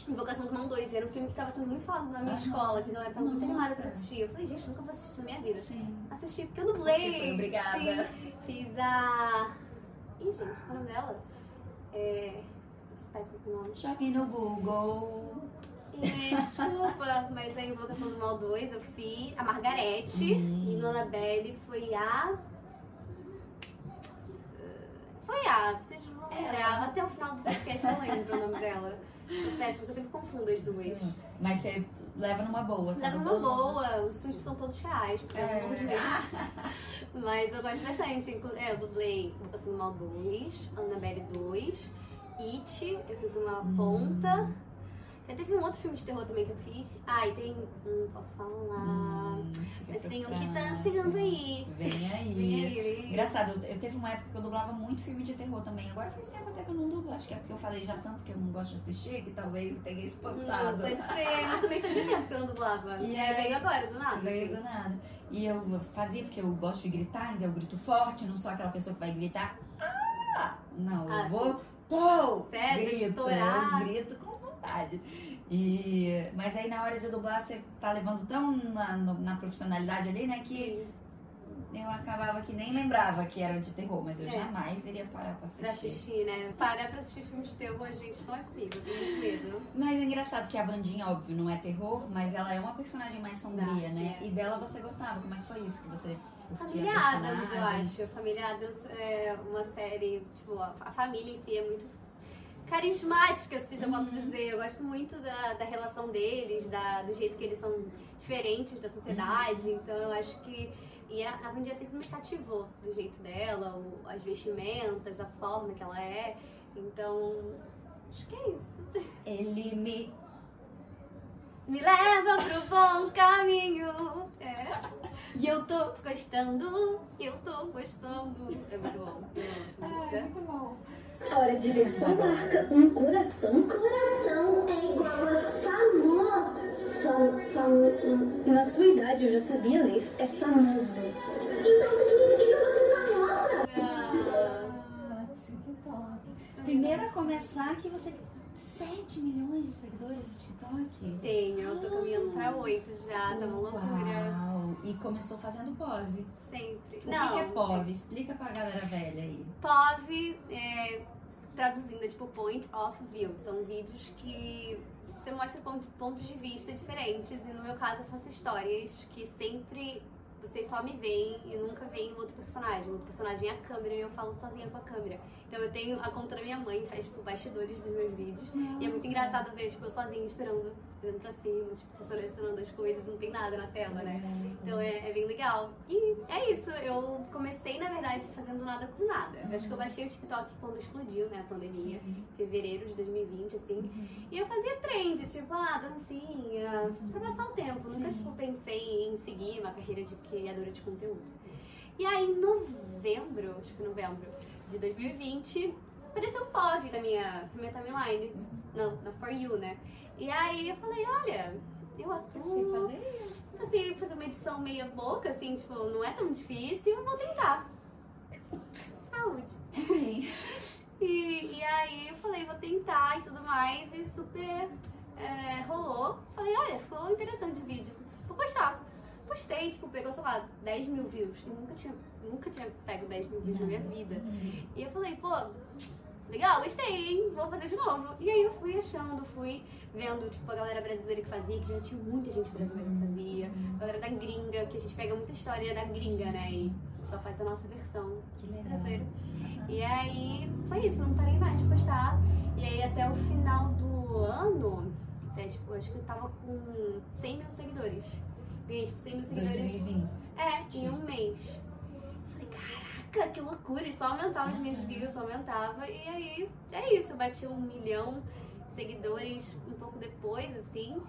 Speaker 2: Invocação do Mal 2, era um filme que tava sendo muito falado na minha
Speaker 1: Aham.
Speaker 2: escola, que eu tava muito
Speaker 1: Nossa.
Speaker 2: animada pra assistir. Eu falei, gente, nunca vou assistir isso na minha vida.
Speaker 1: Sim.
Speaker 2: Assisti porque eu dublei.
Speaker 1: Porque foi obrigada.
Speaker 2: Sim. Fiz a. Ih, gente, qual é o nome dela? É. Péssimo nome.
Speaker 1: Joguei no Google.
Speaker 2: É, desculpa, mas a Invocação do Mal 2 eu fiz a Margarete
Speaker 1: Hum.
Speaker 2: e no Annabelle foi a. Foi a. Vocês vão lembrar. Até o final do podcast eu lembro o nome dela. Eu péssimo, porque eu sempre confundo as duas.
Speaker 1: Mas você leva numa boa. tá
Speaker 2: Leva uma
Speaker 1: dublando?
Speaker 2: boa, os sustos são todos reais, porque eu
Speaker 1: É.
Speaker 2: morro de medo. [laughs] Mas eu gosto bastante. É, eu dublei Invocação do Mal 2, Annabelle 2, It, eu fiz uma
Speaker 1: Hum.
Speaker 2: ponta. Já teve um outro filme de terror também que eu fiz. Ah, e tem. Hum, posso falar.
Speaker 1: Hum,
Speaker 2: Mas tem um que tá chegando aí.
Speaker 1: Vem aí.
Speaker 2: Vem aí.
Speaker 1: Engraçado, eu, eu teve uma época que eu dublava muito filme de terror também. Agora faz tempo até que eu não dublo. Acho que é porque eu falei já tanto que eu não gosto de assistir, que talvez tenha
Speaker 2: Hum,
Speaker 1: espantado.
Speaker 2: pode ser, mas também fazia tempo que eu não dublava. [laughs]
Speaker 1: E
Speaker 2: é, veio agora, do nada.
Speaker 1: Veio
Speaker 2: assim.
Speaker 1: do nada. E eu fazia porque eu gosto de gritar, então eu grito forte, não sou aquela pessoa que vai gritar. Ah! Não, eu
Speaker 2: Ah,
Speaker 1: vou. Pô!
Speaker 2: Sério?
Speaker 1: grito,
Speaker 2: Estourar.
Speaker 1: eu grito com E, mas aí na hora de dublar você tá levando tão na, na profissionalidade ali, né? Que
Speaker 2: Sim,
Speaker 1: eu acabava que nem lembrava que era de terror, mas eu
Speaker 2: É.
Speaker 1: jamais iria parar pra assistir.
Speaker 2: pra assistir, né? Parar pra assistir filme de terror, gente, não é comigo, eu tenho muito medo.
Speaker 1: Mas é engraçado que a Vandinha, óbvio, não é terror, mas ela é uma personagem mais sombria,
Speaker 2: Não,
Speaker 1: né?
Speaker 2: é.
Speaker 1: E dela você gostava. Como é que foi isso? Que você
Speaker 2: Família
Speaker 1: a
Speaker 2: Adams, eu acho. Família Adams é uma série, tipo, a, a família em si é muito carismática, assim, se eu posso
Speaker 1: Uhum.
Speaker 2: dizer. Eu gosto muito da, da relação deles, da, do jeito que eles são diferentes da sociedade.
Speaker 1: Uhum.
Speaker 2: Então eu acho que. E a, a Vandia sempre me cativou do jeito dela, o- as vestimentas, a forma que ela é. Então. Acho que é isso.
Speaker 1: Ele me.
Speaker 2: Me leva pro bom caminho. É.
Speaker 1: E eu tô.
Speaker 2: Gostando, eu tô gostando. É muito bom. Música.
Speaker 1: muito bom.
Speaker 3: Hora de ver sua marca. Um coração. Coração é igual a famoso. Fam, fam, na sua idade eu já sabia ler. É famoso. Então significa que você é famosa.
Speaker 1: Ah, TikTok. Primeiro a começar que você tem 7 milhões de seguidores no TikTok.
Speaker 2: Tenho, eu tô caminhando pra oito já, tá uma loucura.
Speaker 1: Uau! E começou fazendo POV.
Speaker 2: Sempre.
Speaker 1: O que
Speaker 2: Não,
Speaker 1: que é POV? Explica pra galera velha aí.
Speaker 2: POV, é, traduzindo, é tipo Point of View. São vídeos que você mostra pontos, pontos de vista diferentes. E no meu caso eu faço histórias que sempre vocês só me veem e nunca veem outro personagem. O outro personagem é a câmera e eu falo sozinha com a câmera. Então eu tenho a conta da minha mãe, faz tipo bastidores dos meus vídeos. E é muito engraçado ver, tipo, eu sozinha esperando, olhando pra cima, tipo, selecionando as coisas, não tem nada na tela, né? Então é, é bem legal. E é isso, eu comecei, na verdade, fazendo nada com nada. Eu acho que eu baixei o TikTok quando explodiu, né, a pandemia, fevereiro de 2020, assim. E eu fazia trend, tipo, ah, dancinha, pra passar o tempo. Nunca,
Speaker 1: Sim.
Speaker 2: tipo, pensei em seguir uma carreira de criadora de conteúdo. E aí, em novembro, acho que novembro de 2020, apareceu um POV na minha, na minha timeline, na, na For You, né? E aí eu falei, olha, eu
Speaker 1: Eu
Speaker 2: atuo
Speaker 1: sei fazer isso.
Speaker 2: assim, fazer uma edição meia boca, assim, tipo, não é tão difícil, eu vou tentar. Saúde. [laughs] E, e aí eu falei, vou tentar e tudo mais, e super é, rolou. Falei, olha, ficou interessante o vídeo, vou postar. Postei, tipo, pegou, sei lá, 10 mil views. Eu nunca tinha, nunca tinha pego 10 mil views na minha vida. E eu falei, pô, legal, gostei, hein? Vou fazer de novo. E aí eu fui achando, fui vendo, tipo, a galera brasileira que fazia, que já tinha muita gente brasileira que fazia. A galera da gringa, que a gente pega muita história da gringa, né? E só faz a nossa versão
Speaker 1: Que legal.
Speaker 2: brasileira. E aí foi isso, não parei mais de postar. E aí até o final do ano, até tipo, acho que eu tava com 100 mil seguidores. Ganhei tipo 100 mil seguidores.
Speaker 1: 2020.
Speaker 2: É, em um mês. Caraca, que loucura! E só aumentava as minhas views, só aumentava. E aí, é isso, eu bati um milhão de seguidores um pouco depois, assim.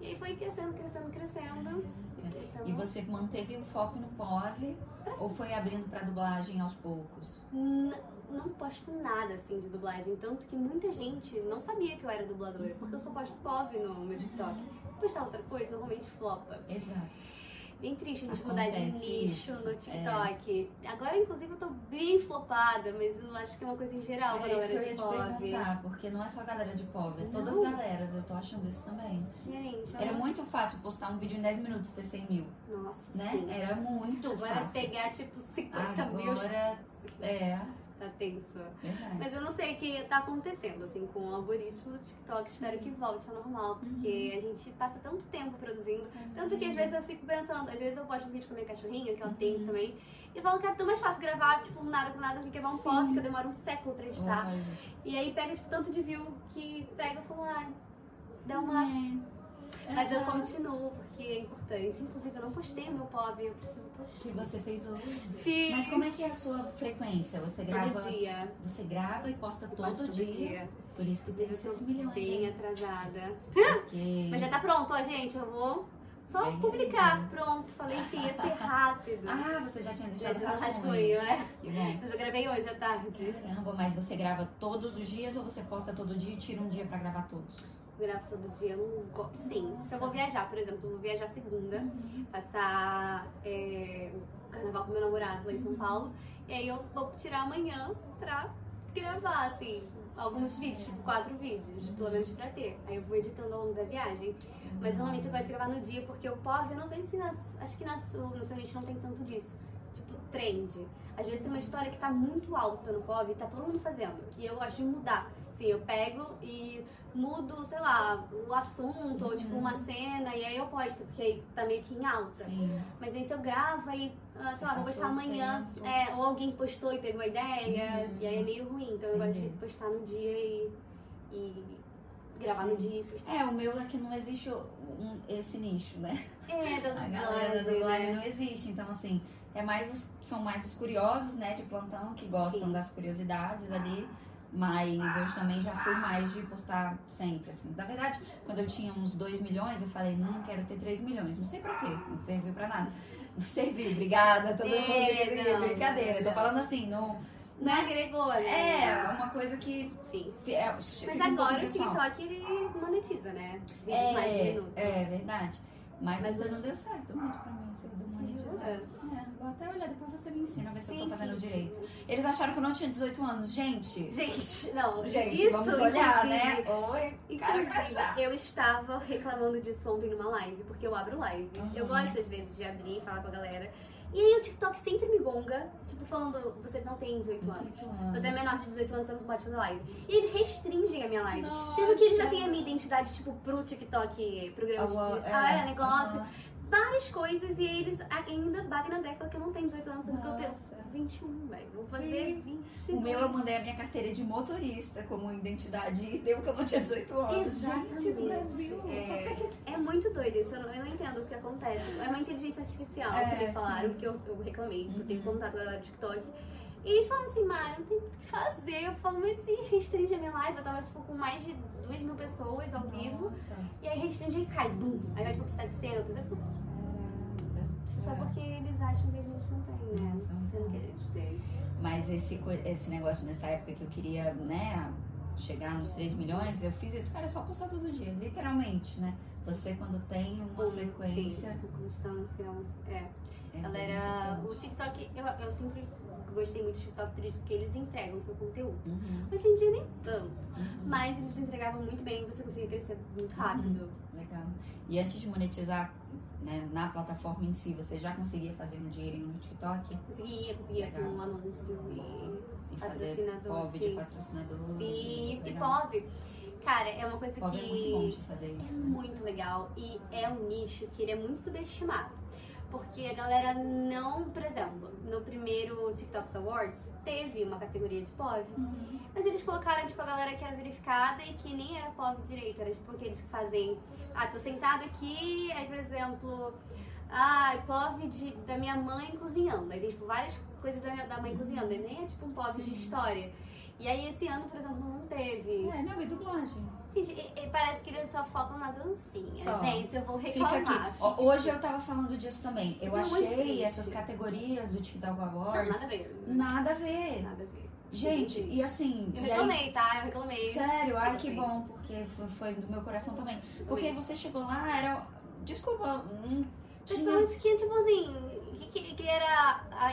Speaker 2: E aí foi crescendo, crescendo, crescendo. Então,
Speaker 1: E você manteve o foco no POV ou foi abrindo pra dublagem aos poucos?
Speaker 2: não posto nada, assim, de dublagem. Tanto que muita gente não sabia que eu era dubladora. Porque eu só posto POV no meu TikTok. Postar outra coisa, normalmente flopa.
Speaker 1: Exato.
Speaker 2: Bem triste a gente mudar de nicho
Speaker 1: isso,
Speaker 2: no TikTok. Agora, inclusive, eu tô bem flopada, mas eu acho que é uma coisa em geral pra
Speaker 1: Era isso que eu
Speaker 2: galera
Speaker 1: ia
Speaker 2: de
Speaker 1: te perguntar, porque não é só a galera de POV, é todas as galeras, eu tô achando isso também.
Speaker 2: Gente,
Speaker 1: Era
Speaker 2: eu-
Speaker 1: muito fácil postar um vídeo em 10 minutos ter 100 mil,
Speaker 2: Nossa,
Speaker 1: né?
Speaker 2: sim.
Speaker 1: Era muito
Speaker 2: Agora
Speaker 1: fácil.
Speaker 2: pegar, tipo, 50 mil
Speaker 1: Agora, é,
Speaker 2: tá tenso.
Speaker 1: verdade.
Speaker 2: Mas eu não sei o que tá acontecendo, assim, com o algoritmo do TikTok. Espero que volte ao normal, porque a gente passa tanto tempo produzindo. Tanto que às vezes eu fico pensando, às vezes eu posto um vídeo com a minha cachorrinha, que ela tem
Speaker 1: Uhum.
Speaker 2: também, e falo que é tão mais fácil gravar, tipo, nada com nada, do que gravar um pop, que eu demoro um século pra editar. E aí pega, tipo, tanto de view que pega e fala, ah, dá uma. Mas eu continuo, porque é importante. Inclusive, eu não postei o meu POV, eu preciso
Speaker 1: Que
Speaker 2: postar.
Speaker 1: você fez hoje.
Speaker 2: Fiz.
Speaker 1: Mas como é que é a sua frequência? Você grava,
Speaker 2: Todo dia.
Speaker 1: você grava e posta
Speaker 2: Eu
Speaker 1: todo,
Speaker 2: posto
Speaker 1: dia. Por isso que teve
Speaker 2: Inclusive, eu
Speaker 1: 6
Speaker 2: tô
Speaker 1: milhões.
Speaker 2: bem
Speaker 1: hein?
Speaker 2: atrasada.
Speaker 1: Porque... [laughs]
Speaker 2: Mas já tá pronto, ó, gente. Eu vou só
Speaker 1: Bem
Speaker 2: publicar. Pronto, falei que ia ser rápido. [laughs]
Speaker 1: Ah, você já tinha
Speaker 2: Já
Speaker 1: deixado rascunho.
Speaker 2: rascunho, é.
Speaker 1: Que bom.
Speaker 2: Mas eu gravei hoje à tarde.
Speaker 1: Caramba, mas você grava todos os dias ou você posta todo dia e tira um dia pra gravar todos?
Speaker 2: Gravo todo dia. Gosto. Sim, se eu vou viajar, por exemplo, eu vou viajar segunda, passar é, o carnaval com meu namorado lá em São Paulo. E aí eu vou tirar amanhã pra gravar, assim, alguns vídeos, tipo quatro vídeos, pelo menos pra ter. Aí eu vou editando ao longo da viagem. Mas normalmente eu gosto de gravar no dia, porque o POV, eu não sei se na, acho que na sua, no seu nicho não tem tanto disso. Tipo, trend. Às vezes tem uma história que tá muito alta no POV e tá todo mundo fazendo. E eu gosto de mudar. Assim, eu pego e mudo, sei lá, o assunto, ou tipo uma cena, e aí eu posto, porque aí tá meio que em alta.
Speaker 1: Sim.
Speaker 2: Mas aí se eu gravo aí, ah, sei lá, vou postar amanhã, é, ou alguém postou e pegou a ideia,
Speaker 1: Uhum.
Speaker 2: e aí é meio ruim. Então eu gosto de
Speaker 1: Entendi.
Speaker 2: postar no dia e, e gravar no
Speaker 1: Sim.
Speaker 2: dia e postar.
Speaker 1: É, o meu é que não existe um- esse nicho, né?
Speaker 2: É, da [laughs]
Speaker 1: A galera
Speaker 2: dublagem,
Speaker 1: dublagem
Speaker 2: né?
Speaker 1: não existe. Então, assim, é mais os, são mais os curiosos, né, de plantão, que gostam
Speaker 2: Sim.
Speaker 1: das curiosidades ali. Mas eu também já fui mais de postar sempre, assim. Na verdade, quando eu tinha uns 2 milhões, eu falei, não, quero ter 3 milhões. Não sei pra quê, não serviu pra nada. [laughs] Não serviu, obrigada, todo mundo.
Speaker 2: É, não,
Speaker 1: Brincadeira, eu tô
Speaker 2: não.
Speaker 1: falando assim, não...
Speaker 2: Não agregou, né?
Speaker 1: É, uma coisa que...
Speaker 2: Sim.
Speaker 1: É,
Speaker 2: Mas agora o. TikTok ele monetiza, né? Vídeos mais de
Speaker 1: É,
Speaker 2: minuto.
Speaker 1: é verdade. Mas,
Speaker 2: Mas
Speaker 1: não deu certo muito pra mim, esse do monetizar.
Speaker 2: Jura?
Speaker 1: É, vou até olhar, depois você me ensina, ver se eu
Speaker 2: Sim,
Speaker 1: tô fazendo
Speaker 2: sim,
Speaker 1: direito.
Speaker 2: sim.
Speaker 1: Eles acharam que eu não tinha 18 anos. Gente,
Speaker 2: Gente, não.
Speaker 1: gente,
Speaker 2: isso,
Speaker 1: vamos olhar, né? Oi, cara
Speaker 2: Inclusive,
Speaker 1: crachá.
Speaker 2: eu estava reclamando disso ontem numa live, porque eu abro live.
Speaker 1: Uhum.
Speaker 2: Eu gosto, às vezes, de abrir e falar com a galera. E aí o TikTok sempre me bonga, tipo, falando, você não tem 18 anos.
Speaker 1: 18 anos.
Speaker 2: Você é menor de 18 anos, você não pode fazer live. E eles restringem a minha live.
Speaker 1: Nossa.
Speaker 2: Sendo que eles já têm a minha identidade, tipo, pro TikTok, programa de. Ah, é, negócio.
Speaker 1: aham.
Speaker 2: Várias coisas e eles ainda batem na década que eu não tenho 18 anos, sendo que eu tenho
Speaker 1: Nossa.
Speaker 2: 21, velho. Vou fazer
Speaker 1: Sim.
Speaker 2: 22.
Speaker 1: O meu eu mandei a minha carteira de motorista como identidade e deu que eu não tinha 18 anos.
Speaker 2: Exatamente.
Speaker 1: Gente, Brasil.
Speaker 2: É. É muito doido isso, eu não, eu não entendo o que acontece. É uma inteligência artificial
Speaker 1: É,
Speaker 2: que me falaram, porque eu, eu reclamei, porque eu tenho
Speaker 1: Uhum.
Speaker 2: contato com a galera do TikTok. E eles falam assim, Mari, não tem muito o que fazer. Eu falo, mas se restringe a minha live, eu tava tipo, com mais de 2 mil pessoas ao vivo.
Speaker 1: Nossa.
Speaker 2: E aí restringe e cai, bum. Aí vai tipo pro 700. Eu fico, Isso só porque eles acham que a gente não tem, né?
Speaker 1: Nossa,
Speaker 2: Sendo que a gente tem.
Speaker 1: Mas esse, esse negócio nessa época que eu queria, né, chegar nos 3 milhões, eu fiz isso, cara, é só postar todo dia, literalmente, né? Você quando tem uma
Speaker 2: Com-
Speaker 1: frequência.
Speaker 2: Sim, com constância. É.
Speaker 1: é
Speaker 2: Galera,
Speaker 1: bem
Speaker 2: o TikTok, eu, eu sempre gostei muito do TikTok por isso, porque eles entregam o seu conteúdo.
Speaker 1: Uhum,
Speaker 2: Hoje em dia nem tanto,
Speaker 1: uhum.
Speaker 2: mas eles entregavam muito bem e você conseguia crescer muito rápido.
Speaker 1: Legal. E antes de monetizar né, na plataforma em si, você já conseguia fazer um dinheirinho no TikTok
Speaker 2: Conseguia, conseguia
Speaker 1: Legal.
Speaker 2: com um anúncio e
Speaker 1: e fazer POV de patrocinador?
Speaker 2: Sim, e. POV. Cara, é uma coisa
Speaker 1: POV
Speaker 2: que
Speaker 1: é muito bom de fazer
Speaker 2: é
Speaker 1: isso. né?
Speaker 2: muito legal e é um nicho que ele é muito subestimado. Porque a galera não, por exemplo, no primeiro TikTok Awards teve uma categoria de POV, mas eles colocaram tipo a galera que era verificada e que nem era POV direito, era tipo aqueles que fazem, ah, tô sentado aqui, aí por exemplo, ah, POV de, da minha mãe cozinhando, aí tem tipo várias coisas da, minha, da mãe cozinhando, e nem é tipo um POV de
Speaker 1: Sim.
Speaker 2: história. E aí esse ano, por exemplo, não teve.
Speaker 1: É, não, e dublagem.
Speaker 2: Gente, e- e parece que eles só focam na dancinha.
Speaker 1: Só.
Speaker 2: Gente, eu vou
Speaker 1: Fica
Speaker 2: reclamar.
Speaker 1: aqui. Ó, hoje eu tava falando disso também. Eu
Speaker 2: Fica
Speaker 1: achei essas categorias do TikTok
Speaker 2: Não,
Speaker 1: Awards
Speaker 2: nada a ver.
Speaker 1: nada a ver.
Speaker 2: Nada a ver.
Speaker 1: Gente, e assim.
Speaker 2: Eu
Speaker 1: e aí-
Speaker 2: reclamei, tá? Eu reclamei.
Speaker 1: Sério, ai que
Speaker 2: reclamei.
Speaker 1: bom, porque foi, foi do meu coração também. Porque você chegou lá, era. Desculpa, um. tinha-
Speaker 2: Pessoas que, tipo assim, que, que, que era a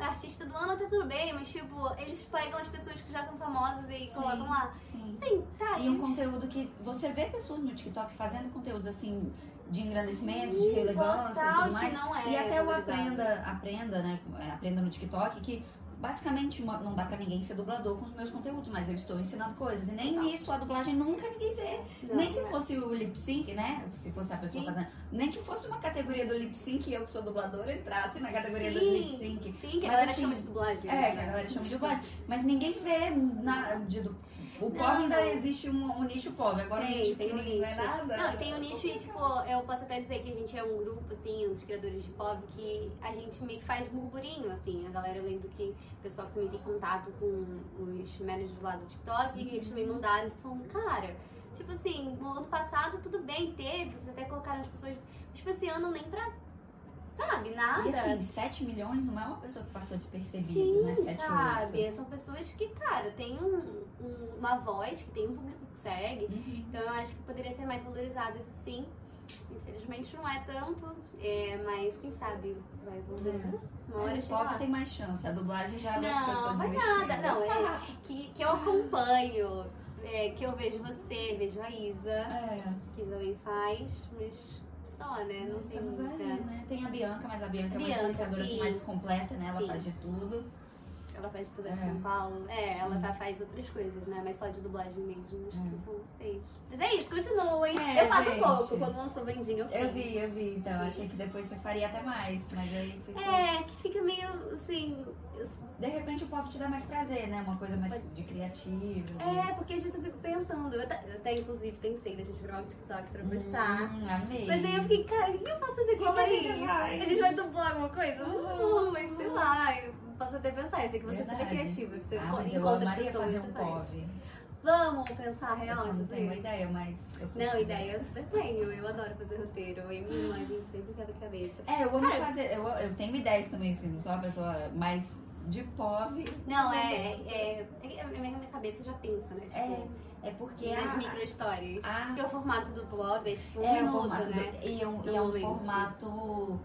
Speaker 2: artista do ano, até tudo bem, mas tipo, eles pegam as pessoas que já são famosas e
Speaker 1: Sim.
Speaker 2: colocam lá.
Speaker 1: Sim.
Speaker 2: Sim, tá.
Speaker 1: E um
Speaker 2: eles-
Speaker 1: conteúdo que você vê pessoas no TikTok fazendo conteúdos assim de engrandecimento, de
Speaker 2: Sim,
Speaker 1: relevância e tudo mais.
Speaker 2: é
Speaker 1: e até o aprenda, aprenda, né? é, Aprenda no TikTok que basicamente uma- não dá pra ninguém ser dublador com os meus conteúdos, mas eu estou ensinando coisas. E nem
Speaker 2: Total.
Speaker 1: isso a dublagem nunca ninguém vê.
Speaker 2: Não,
Speaker 1: nem se
Speaker 2: não
Speaker 1: fosse o lip sync, né? Se fosse a pessoa
Speaker 2: Sim.
Speaker 1: fazendo. Nem que fosse uma categoria do lip sync e eu que sou dubladora entrasse na categoria do
Speaker 2: Sim,
Speaker 1: lip sync.
Speaker 2: Sim, que a
Speaker 1: Mas,
Speaker 2: galera
Speaker 1: assim,
Speaker 2: chama de dublagem.
Speaker 1: É,
Speaker 2: né?
Speaker 1: que a galera chama de dublagem. Mas ninguém vê na, de, o
Speaker 2: Não.
Speaker 1: POV ainda existe um, um nicho POV. Agora o
Speaker 2: Tem,
Speaker 1: nicho
Speaker 2: tem um
Speaker 1: ninguém vê
Speaker 2: nicho.
Speaker 1: nada.
Speaker 2: Não, tem um nicho e, tipo, eu posso até dizer que a gente é um grupo, assim, um dos criadores de pop, que a gente meio que faz burburinho, assim. A galera, eu lembro que o pessoal que também tem contato com os managers lá do TikTok, e eles também mandaram, falando, cara, tipo assim, no ano passado tudo bem, teve, vocês até colocaram as pessoas, mas, tipo, esse ano nem pra, sabe, nada.
Speaker 1: E assim, 7 milhões não é uma pessoa que passou despercebido,
Speaker 2: Sim,
Speaker 1: né? 7
Speaker 2: sabe? São pessoas que, cara, tem um, um- uma voz, que tem um público que segue,
Speaker 1: Uhum.
Speaker 2: então eu acho que poderia ser mais valorizado isso sim. Infelizmente não é tanto, é, mas quem sabe vai evoluir. Uma hora
Speaker 1: É,
Speaker 2: chega
Speaker 1: POV
Speaker 2: lá.
Speaker 1: tem mais chance. A dublagem já acho que eu tô
Speaker 2: Não,
Speaker 1: desistindo.
Speaker 2: nada. Não, é que, que eu acompanho, é, que eu vejo você, vejo a Isa,
Speaker 1: É,
Speaker 2: que também faz, mas só, né? Não
Speaker 1: nós
Speaker 2: tem muita.
Speaker 1: aí, né? Tem a Bianca, mas a Bianca é uma influenciadora assim,
Speaker 2: sim.
Speaker 1: mais completa, né? Ela
Speaker 2: Sim.
Speaker 1: faz de tudo.
Speaker 2: Ela faz tudo
Speaker 1: É.
Speaker 2: em São Paulo. É, ela
Speaker 1: Sim.
Speaker 2: faz outras coisas, né? Mas só de dublagem mesmo, acho
Speaker 1: É.
Speaker 2: que são vocês. Mas é isso, continuem.
Speaker 1: É,
Speaker 2: eu faço
Speaker 1: gente.
Speaker 2: pouco, quando lançou Bandinho eu fiz.
Speaker 1: Eu vi, eu vi. Então, achei que depois você faria até mais. Mas aí ficou...
Speaker 2: É, que fica meio assim.
Speaker 1: De repente o POV te dá mais prazer, né? Uma coisa mais de criativo.
Speaker 2: É, porque às vezes eu fico pensando. Eu até, eu até inclusive pensei da gente gravar um TikTok pra postar.
Speaker 1: Hum, amei.
Speaker 2: Mas aí eu fiquei, cara, o que eu posso fazer com a
Speaker 1: gente?
Speaker 2: A gente vai dublar alguma coisa? Não, mas sei lá. Eu posso até pensar. Eu sei que você é
Speaker 1: Verdade.
Speaker 2: criativa, que você
Speaker 1: ah, eu
Speaker 2: encontra as pessoas.
Speaker 1: fazer um. POV.
Speaker 2: Vamos pensar
Speaker 1: Eu
Speaker 2: real,
Speaker 1: só não tenho ideia, mas... eu sei
Speaker 2: Não, ideia eu super tenho. Eu adoro fazer roteiro. Eu e minha irmã, a gente sempre quebra a cabeça.
Speaker 1: É, eu amo
Speaker 2: Cara,
Speaker 1: fazer... Eu, eu tenho ideias também, assim. Não sou uma pessoa mais de POV.
Speaker 2: Não, é, é, é, a minha cabeça já pensa, né? Tipo,
Speaker 1: É porque
Speaker 2: nas
Speaker 1: a...
Speaker 2: micro histórias.
Speaker 1: a-
Speaker 2: Porque o formato do blog é tipo um
Speaker 1: É,
Speaker 2: minuto,
Speaker 1: formato
Speaker 2: né?
Speaker 1: do- e, é um, e é um formato...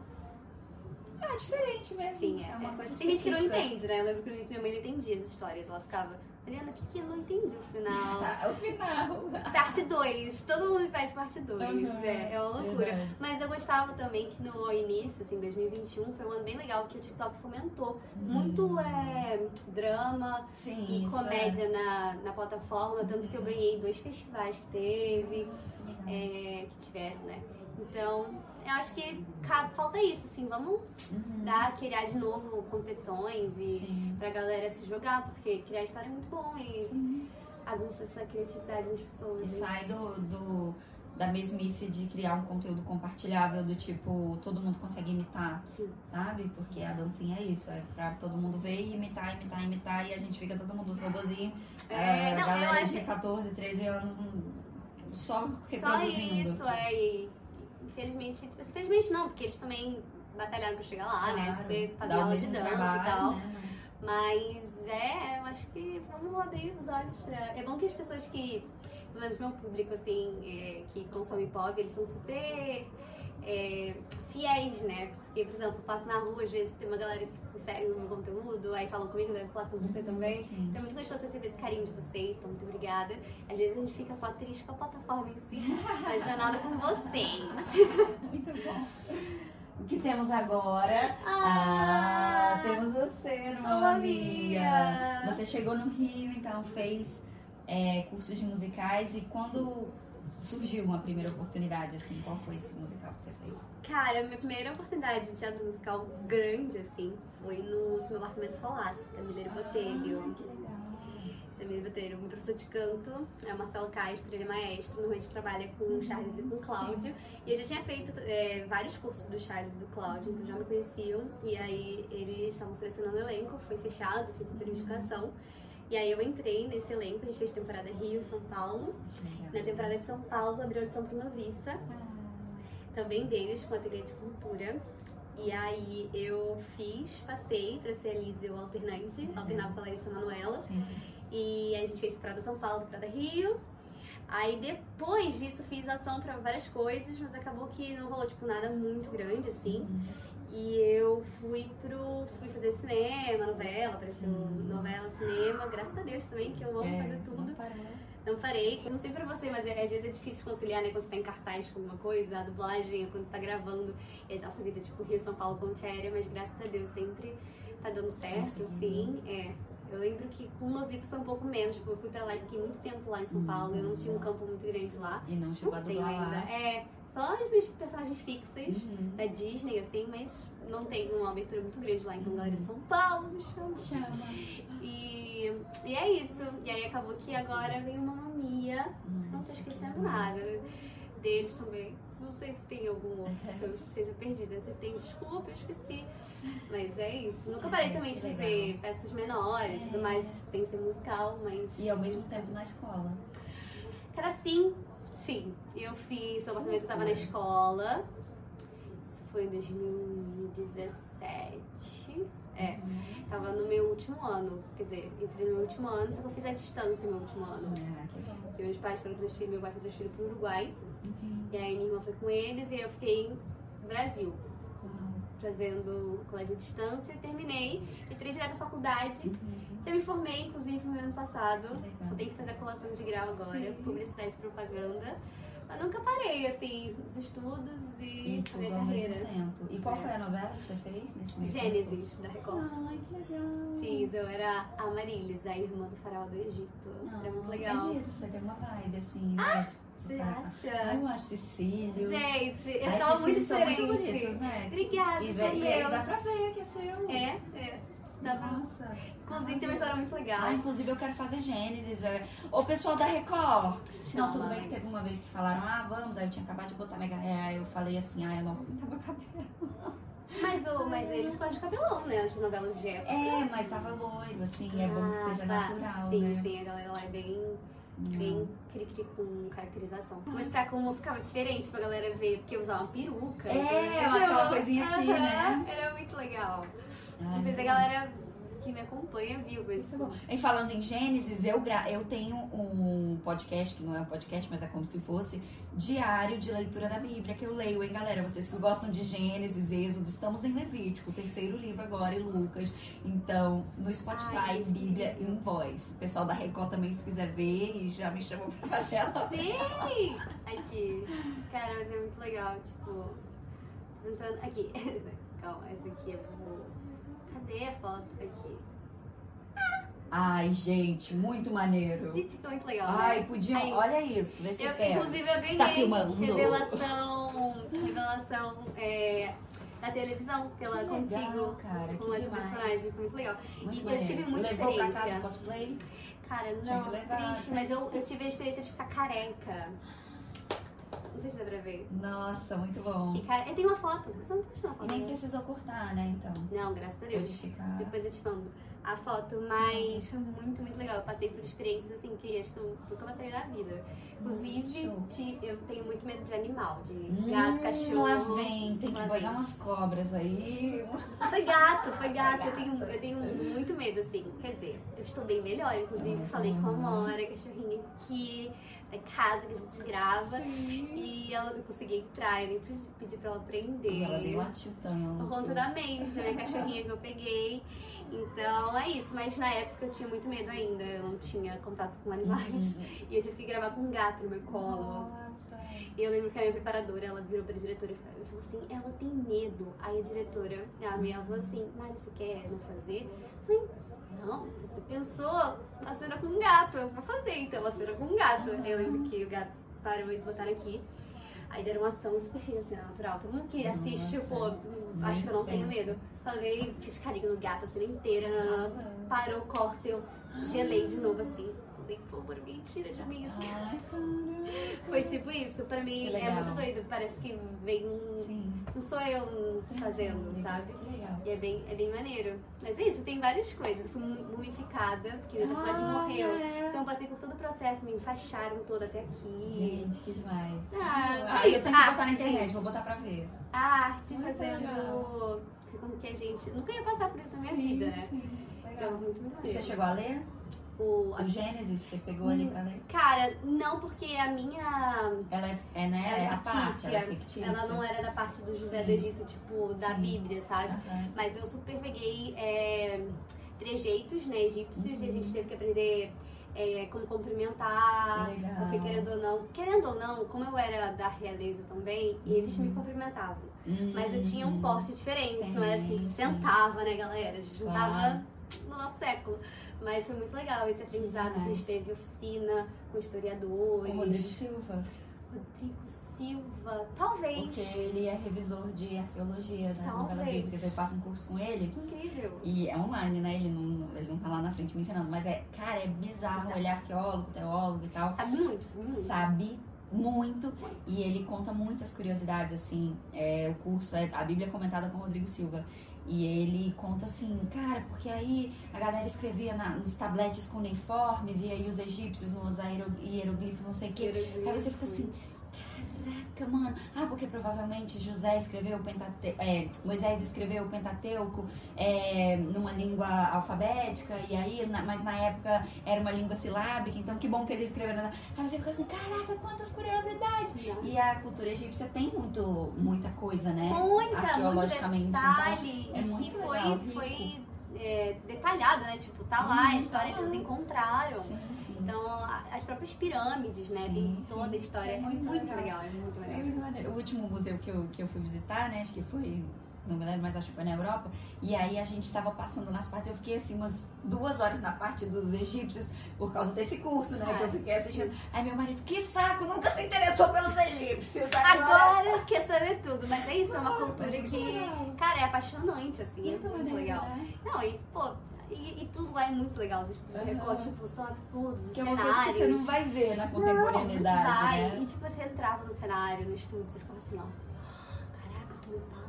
Speaker 1: Ah, diferente mesmo.
Speaker 2: Sim, é.
Speaker 1: é uma coisa
Speaker 2: Tem gente que não entende, né? Eu lembro que no início minha mãe não entendia as histórias. Ela ficava, Mariana, o que que eu não entendi o final? [laughs]
Speaker 1: Ah, o final.
Speaker 2: parte 2. Todo mundo me pede parte 2.
Speaker 1: Aham,
Speaker 2: É, é uma loucura.
Speaker 1: verdade.
Speaker 2: Mas eu gostava também que no início, assim, 2021, foi um ano bem legal que o TikTok fomentou
Speaker 1: Hum.
Speaker 2: muito é, drama
Speaker 1: Sim,
Speaker 2: e
Speaker 1: isso
Speaker 2: comédia na, na plataforma. Tanto que eu ganhei dois festivais que teve,
Speaker 1: é.
Speaker 2: é, que tiveram, né? Então, eu acho que falta isso, assim, vamos
Speaker 1: Uhum.
Speaker 2: dar, criar de novo competições e
Speaker 1: Sim.
Speaker 2: pra galera se jogar, porque criar história é muito bom e
Speaker 1: Sim.
Speaker 2: aguça essa criatividade nas pessoas.
Speaker 1: E
Speaker 2: né?
Speaker 1: sai do, do- da mesmice de criar um conteúdo compartilhável do tipo, todo mundo consegue imitar,
Speaker 2: Sim.
Speaker 1: sabe? Porque a dancinha é isso, é pra todo mundo ver e imitar, imitar, imitar, e a gente fica todo mundo os robozinhos.
Speaker 2: É,
Speaker 1: a
Speaker 2: não,
Speaker 1: galera
Speaker 2: eu acho-
Speaker 1: de 14, 13 anos hum, só
Speaker 2: Só
Speaker 1: reproduzindo.
Speaker 2: isso, é. E, infelizmente, infelizmente não, porque eles também batalharam pra chegar lá, né?
Speaker 1: Claro,
Speaker 2: Super fazer aula de dança
Speaker 1: trabalho,
Speaker 2: e tal.
Speaker 1: né?
Speaker 2: Mas é, eu acho que vamos abrir os olhos pra. É bom que as pessoas que, pelo menos meu público, assim, é, que consome pop, eles são super é, fiéis, né? Porque, por exemplo, eu passo na rua, às vezes tem uma galera que segue o meu conteúdo, aí falam comigo, deve falar com você também.
Speaker 1: Sim.
Speaker 2: Então é muito gostoso receber esse carinho de vocês, então muito obrigada. Às vezes a gente fica só triste com a plataforma em si, mas não é nada com vocês. [laughs]
Speaker 1: Muito bom. O que temos agora?
Speaker 2: Ah,
Speaker 1: Ah, temos você. Mia. Você chegou no Rio, então fez é, cursos de musicais e quando surgiu uma primeira oportunidade, assim, qual foi esse musical que você fez?
Speaker 2: Cara, minha primeira oportunidade de teatro musical grande, assim, foi no Se Meu Apartamento Falasse, Camila Botelho.
Speaker 1: Ai, que legal.
Speaker 2: Camila Botelho, meu professor de canto, é o Marcelo Castro, ele é maestro, normalmente trabalha com o Charles e com o Cláudio. E eu já tinha feito é, vários cursos do Charles e do Cláudio, então já me conheciam. E aí eles estavam selecionando o elenco, foi fechado, assim, por indicação. E aí eu entrei nesse elenco, a gente fez temporada Rio, São Paulo.
Speaker 1: Legal.
Speaker 2: Na temporada de São Paulo, abriu a audição pro Noviça, também deles, com ateliê de cultura. E aí eu fiz, passei pra ser a o alternante, alternava com a Larissa Manuela.
Speaker 1: Sim.
Speaker 2: E a gente fez temporada São Paulo, temporada Rio. Aí depois disso fiz audição pra várias coisas, mas acabou que não rolou tipo nada muito grande assim. E eu fui pro. fui fazer cinema, novela, apareceu
Speaker 1: Sim.
Speaker 2: novela, cinema, graças a Deus também, que eu amo
Speaker 1: É,
Speaker 2: fazer tudo.
Speaker 1: não parou.
Speaker 2: Não parei. Não sei pra você, mas é- às vezes é difícil conciliar, né? Quando você tá em cartaz com alguma coisa, a dublagem, quando você tá gravando. E a nossa vida, tipo, Rio, São Paulo, Ponte Aérea, mas graças a Deus sempre tá dando certo, assim. É. Eu lembro que com noviça foi um pouco menos. Tipo, eu fui pra lá e fiquei muito tempo lá em São
Speaker 1: Hum.
Speaker 2: Paulo. Eu não tinha um campo muito grande lá.
Speaker 1: E não chegou a
Speaker 2: Não tenho
Speaker 1: dublar
Speaker 2: ainda.
Speaker 1: lá.
Speaker 2: É, só as minhas personagens fixas
Speaker 1: Uhum.
Speaker 2: da Disney, assim, mas não tem uma abertura muito grande lá. Então, galera de São Paulo, me chama.
Speaker 1: Chama.
Speaker 2: E, e é isso. E aí acabou que agora vem uma mamia. Acho que não tô esquecendo nada. Deles também. Não sei se tem algum outro que eu [laughs] esteja perdida. Se tem, desculpa, eu esqueci. Mas é isso. Nunca parei também de
Speaker 1: Que
Speaker 2: fazer
Speaker 1: legal.
Speaker 2: peças menores, tudo mais sem ser musical, mas.
Speaker 1: E ao mesmo tempo na escola.
Speaker 2: Cara, sim, sim. Eu fiz, o apartamento tava na escola. Isso foi em 2017. É, tava no meu último ano. Quer dizer, entrei no meu último ano, só que eu fiz a distância no meu último ano.
Speaker 1: Ah, que.
Speaker 2: Porque meus pais foram transferidos, meu pai foi transferido pro Uruguai.
Speaker 1: Uhum.
Speaker 2: E aí minha irmã foi com eles e eu fiquei no Brasil,
Speaker 1: Uau.
Speaker 2: fazendo colégio à distância. Terminei, entrei direto na faculdade.
Speaker 1: Uhum.
Speaker 2: Já me formei, inclusive, no ano passado. Só tenho que fazer a colação de grau agora,
Speaker 1: Sim.
Speaker 2: publicidade e propaganda. Mas nunca parei, assim, os estudos e,
Speaker 1: E
Speaker 2: a minha carreira.
Speaker 1: tempo. E qual
Speaker 2: É.
Speaker 1: foi a novela que você fez nesse?
Speaker 2: Gênesis, da Record.
Speaker 1: Ai, que legal.
Speaker 2: Fiz, eu era a Marilis, a irmã do faraó do Egito.
Speaker 1: Ah,
Speaker 2: era muito legal.
Speaker 1: É mesmo, você tem uma vibe assim? Tipo,
Speaker 2: Você
Speaker 1: fala-
Speaker 2: acha?
Speaker 1: Ah, eu acho Cecílio.
Speaker 2: Gente, eu
Speaker 1: Ai,
Speaker 2: tava muito
Speaker 1: são muito
Speaker 2: diferente.
Speaker 1: bonitos, né?
Speaker 2: Obrigada,
Speaker 1: E, e aí dá pra ver que é seu.
Speaker 2: É, é. Dá pra...
Speaker 1: Nossa.
Speaker 2: Inclusive tem uma história muito legal.
Speaker 1: Ah, inclusive eu quero fazer Gênesis. é. Ô, pessoal da Record. Não, tudo
Speaker 2: Chama.
Speaker 1: bem que teve uma vez que falaram, ah, vamos. Aí eu tinha acabado de botar mega hair. Aí eu falei assim, ah, eu não vou pintar meu cabelo.
Speaker 2: Mas, o, mas eles gostam de cabelão, né? As novelas de época.
Speaker 1: É, mas tava loiro, assim. é bom que
Speaker 2: Ah,
Speaker 1: seja
Speaker 2: tá.
Speaker 1: natural,
Speaker 2: sim,
Speaker 1: né?
Speaker 2: Sim, a galera lá é bem. Bem cri-cri com caracterização. Mas tá como ficava diferente pra galera ver, porque eu usava uma peruca.
Speaker 1: É,
Speaker 2: então,
Speaker 1: aquela coisinha aqui, né?
Speaker 2: Era muito legal.
Speaker 1: Ai,
Speaker 2: sei se a galera que me acompanha viu isso.
Speaker 1: E falando em Gênesis, eu, gra- eu tenho um podcast, que não é um podcast, mas é como se fosse diário de leitura da Bíblia, que eu leio, hein, galera? Vocês que gostam de Gênesis, Êxodo, estamos em Levítico, terceiro livro agora, e Lucas. Então, no Spotify,
Speaker 2: Ai,
Speaker 1: Bíblia em voz. O pessoal da Record também, se quiser ver, e já me chamou pra fazer ela.
Speaker 2: Sim! Aqui. Cara, mas é muito legal, tipo. Tentando. Aqui. [laughs] Calma, essa aqui eu vou. Cadê a foto? Aqui.
Speaker 1: Ai, gente, muito maneiro.
Speaker 2: Gente, que muito legal.
Speaker 1: Ai,
Speaker 2: né?
Speaker 1: podiam.
Speaker 2: Aí,
Speaker 1: olha isso, vê se
Speaker 2: eu,
Speaker 1: pega.
Speaker 2: inclusive, eu ganhei
Speaker 1: Tá filmando?
Speaker 2: revelação, revelação é, na televisão pela
Speaker 1: Que
Speaker 2: Contigo.
Speaker 1: legal, cara,
Speaker 2: Com personagem, foi muito legal.
Speaker 1: Muito
Speaker 2: E eu tive muita
Speaker 1: Levou pra
Speaker 2: experiência.
Speaker 1: casa o cosplay?
Speaker 2: Cara, não, triste, mas eu, eu tive a experiência de ficar careca. Não sei se dá pra ver.
Speaker 1: Nossa, muito bom.
Speaker 2: Fiquei care... Eu tenho uma foto, você não tá uma
Speaker 1: E
Speaker 2: foto?
Speaker 1: nem
Speaker 2: né?
Speaker 1: precisou cortar, né, então.
Speaker 2: Não, graças a Deus.
Speaker 1: ficar.
Speaker 2: Depois eu te mando a foto, mas foi muito, muito legal. Eu passei por experiências assim que acho que eu nunca passaria na vida. Inclusive, eu tenho muito medo de animal, de
Speaker 1: Hum,
Speaker 2: gato, cachorro.
Speaker 1: Lá vem, tem que
Speaker 2: Lá
Speaker 1: banhar
Speaker 2: vem.
Speaker 1: umas cobras aí.
Speaker 2: Foi gato, foi gato. Eu
Speaker 1: gato.
Speaker 2: tenho, eu tenho muito medo, assim. Quer dizer, eu estou bem melhor. Inclusive,
Speaker 1: Uhum.
Speaker 2: falei com a Amora, cachorrinha aqui, da casa que a gente grava. E ela não conseguia entrar, eu nem pedi pra ela prender.
Speaker 1: E ela latiu tanto.
Speaker 2: Por conta da mente, da minha cachorrinha que eu peguei. Então é isso, mas na época eu tinha muito medo ainda, eu não tinha contato com animais.
Speaker 1: Uhum.
Speaker 2: E eu tive que gravar com um gato no meu colo.
Speaker 1: Nossa.
Speaker 2: E eu lembro que a minha preparadora, ela virou pra diretora e falou assim, ela tem medo. Aí a diretora, a minha, ela falou assim, mas você quer não fazer? Eu falei, não, você pensou a cena com um gato, eu vou fazer então a cena com um gato. Eu lembro que o gato parou e botaram aqui. Aí deram uma ação super fina, assim, natural. Todo mundo que assiste,
Speaker 1: Nossa,
Speaker 2: pô, acho que eu não tenho medo. Falei, fiz carinho no gato a cena inteira.
Speaker 1: Nossa.
Speaker 2: Parou o corte, eu gelei de novo assim. Falei, por favor, alguém tira de mim.
Speaker 1: Ai. [laughs]
Speaker 2: Foi tipo isso. Pra mim é
Speaker 1: legal.
Speaker 2: muito doido. Parece que vem um.
Speaker 1: Sim.
Speaker 2: Não sou eu fazendo,
Speaker 1: Sim,
Speaker 2: sabe?
Speaker 1: Legal.
Speaker 2: E é bem, é bem maneiro. Mas é isso, tem várias coisas. Eu fui mu- mumificada, porque meu personagem
Speaker 1: Ah,
Speaker 2: morreu.
Speaker 1: é.
Speaker 2: Então eu passei por todo o processo, me enfaixaram toda até aqui.
Speaker 1: Gente, que demais.
Speaker 2: Ah,
Speaker 1: Ah,
Speaker 2: é
Speaker 1: eu
Speaker 2: isso,
Speaker 1: tenho que botar na
Speaker 2: arte,
Speaker 1: internet,
Speaker 2: gente.
Speaker 1: vou botar pra ver.
Speaker 2: A arte
Speaker 1: Muito
Speaker 2: fazendo. Como que a gente. Nunca ia passar por isso na minha
Speaker 1: Sim,
Speaker 2: vida, né?
Speaker 1: sim,
Speaker 2: Então,
Speaker 1: legal.
Speaker 2: muito, muito
Speaker 1: E você chegou a ler
Speaker 2: O,
Speaker 1: o Gênesis? Você pegou ali pra ler?
Speaker 2: Cara, não, porque a minha.
Speaker 1: Ela é, é né?
Speaker 2: Ela é
Speaker 1: a parte, ela é fictícia.
Speaker 2: Ela não era da parte do José
Speaker 1: Sim.
Speaker 2: do Egito, tipo, da
Speaker 1: Sim.
Speaker 2: Bíblia, sabe?
Speaker 1: Aham.
Speaker 2: Mas eu super peguei é, trejeitos, né, egípcios, e a
Speaker 1: Uhum.
Speaker 2: gente teve que aprender é, como cumprimentar.
Speaker 1: Legal.
Speaker 2: Porque querendo ou não, querendo ou não, como eu era da realeza também, eles
Speaker 1: Uhum.
Speaker 2: me cumprimentavam.
Speaker 1: Hum,
Speaker 2: Mas eu tinha um porte diferente, não era assim,
Speaker 1: Sim, sim.
Speaker 2: sentava, né, galera? A gente não
Speaker 1: Claro.
Speaker 2: tava no nosso século. Mas foi muito legal esse aprendizado. A gente teve oficina com historiadores.
Speaker 1: Com o Rodrigo Silva.
Speaker 2: Rodrigo Silva, talvez.
Speaker 1: Porque ele é revisor de arqueologia das
Speaker 2: Talvez.
Speaker 1: novelas bíblicas. Eu faço um curso com ele.
Speaker 2: Que incrível.
Speaker 1: E é online, né? Ele não, ele não tá lá na frente me ensinando. Mas é, cara, é bizarro.
Speaker 2: Bizarro.
Speaker 1: Ele é arqueólogo, teólogo e tal.
Speaker 2: Sabe muito, sabe muito.
Speaker 1: Sabe muito. E ele conta muitas curiosidades, assim. É, o curso é a Bíblia comentada com o Rodrigo Silva. E ele conta assim, cara, porque aí a galera escrevia na- nos tabletes com uniformes, e aí os egípcios nos hieroglifos, não sei o quê. Aí você fica assim, caraca, mano. Ah, porque provavelmente José escreveu o Pentateuco, é, Moisés escreveu o Pentateuco é, numa língua alfabética, e aí, na- mas na época era uma língua silábica, então que bom que ele escreveu. Aí você fica assim, caraca, quantas curiosidades. E a cultura egípcia tem muito, muita coisa, né?
Speaker 2: Muita, muito detalhe.
Speaker 1: então, é
Speaker 2: e
Speaker 1: muito
Speaker 2: que foi,
Speaker 1: legal,
Speaker 2: foi é, detalhado, né? Tipo, tá lá a
Speaker 1: Uhum,
Speaker 2: história, eles
Speaker 1: lá.
Speaker 2: encontraram.
Speaker 1: Sim, sim.
Speaker 2: Então, as próprias pirâmides, né?
Speaker 1: Sim,
Speaker 2: Tem toda a história.
Speaker 1: É
Speaker 2: É
Speaker 1: muito
Speaker 2: muito,
Speaker 1: legal.
Speaker 2: legal. é muito
Speaker 1: É
Speaker 2: maneiro.
Speaker 1: muito maneiro. O último museu que eu, que eu fui visitar, né? Acho que foi. Não me lembro, mas acho que foi na Europa. E aí a gente tava passando nas partes. Eu fiquei assim umas duas horas na parte dos egípcios por causa desse curso, né? Que eu fiquei assistindo. Aí meu marido, que saco, nunca se interessou pelos egípcios.
Speaker 2: Agora quer saber tudo, mas é isso, é uma
Speaker 1: Ah,
Speaker 2: cultura que, cara, é apaixonante, assim, é
Speaker 1: Muito
Speaker 2: muito
Speaker 1: maneiro,
Speaker 2: legal.
Speaker 1: né?
Speaker 2: Não, e, pô, e, e tudo lá é muito legal. Os estudos de
Speaker 1: Aham.
Speaker 2: recorte, tipo, são absurdos, os
Speaker 1: Que é uma
Speaker 2: cenários.
Speaker 1: coisa que você não vai ver na contemporaneidade,
Speaker 2: não, vai.
Speaker 1: né?
Speaker 2: E tipo, você entrava no cenário, no estúdio, você ficava assim, ó. Caraca, eu tô no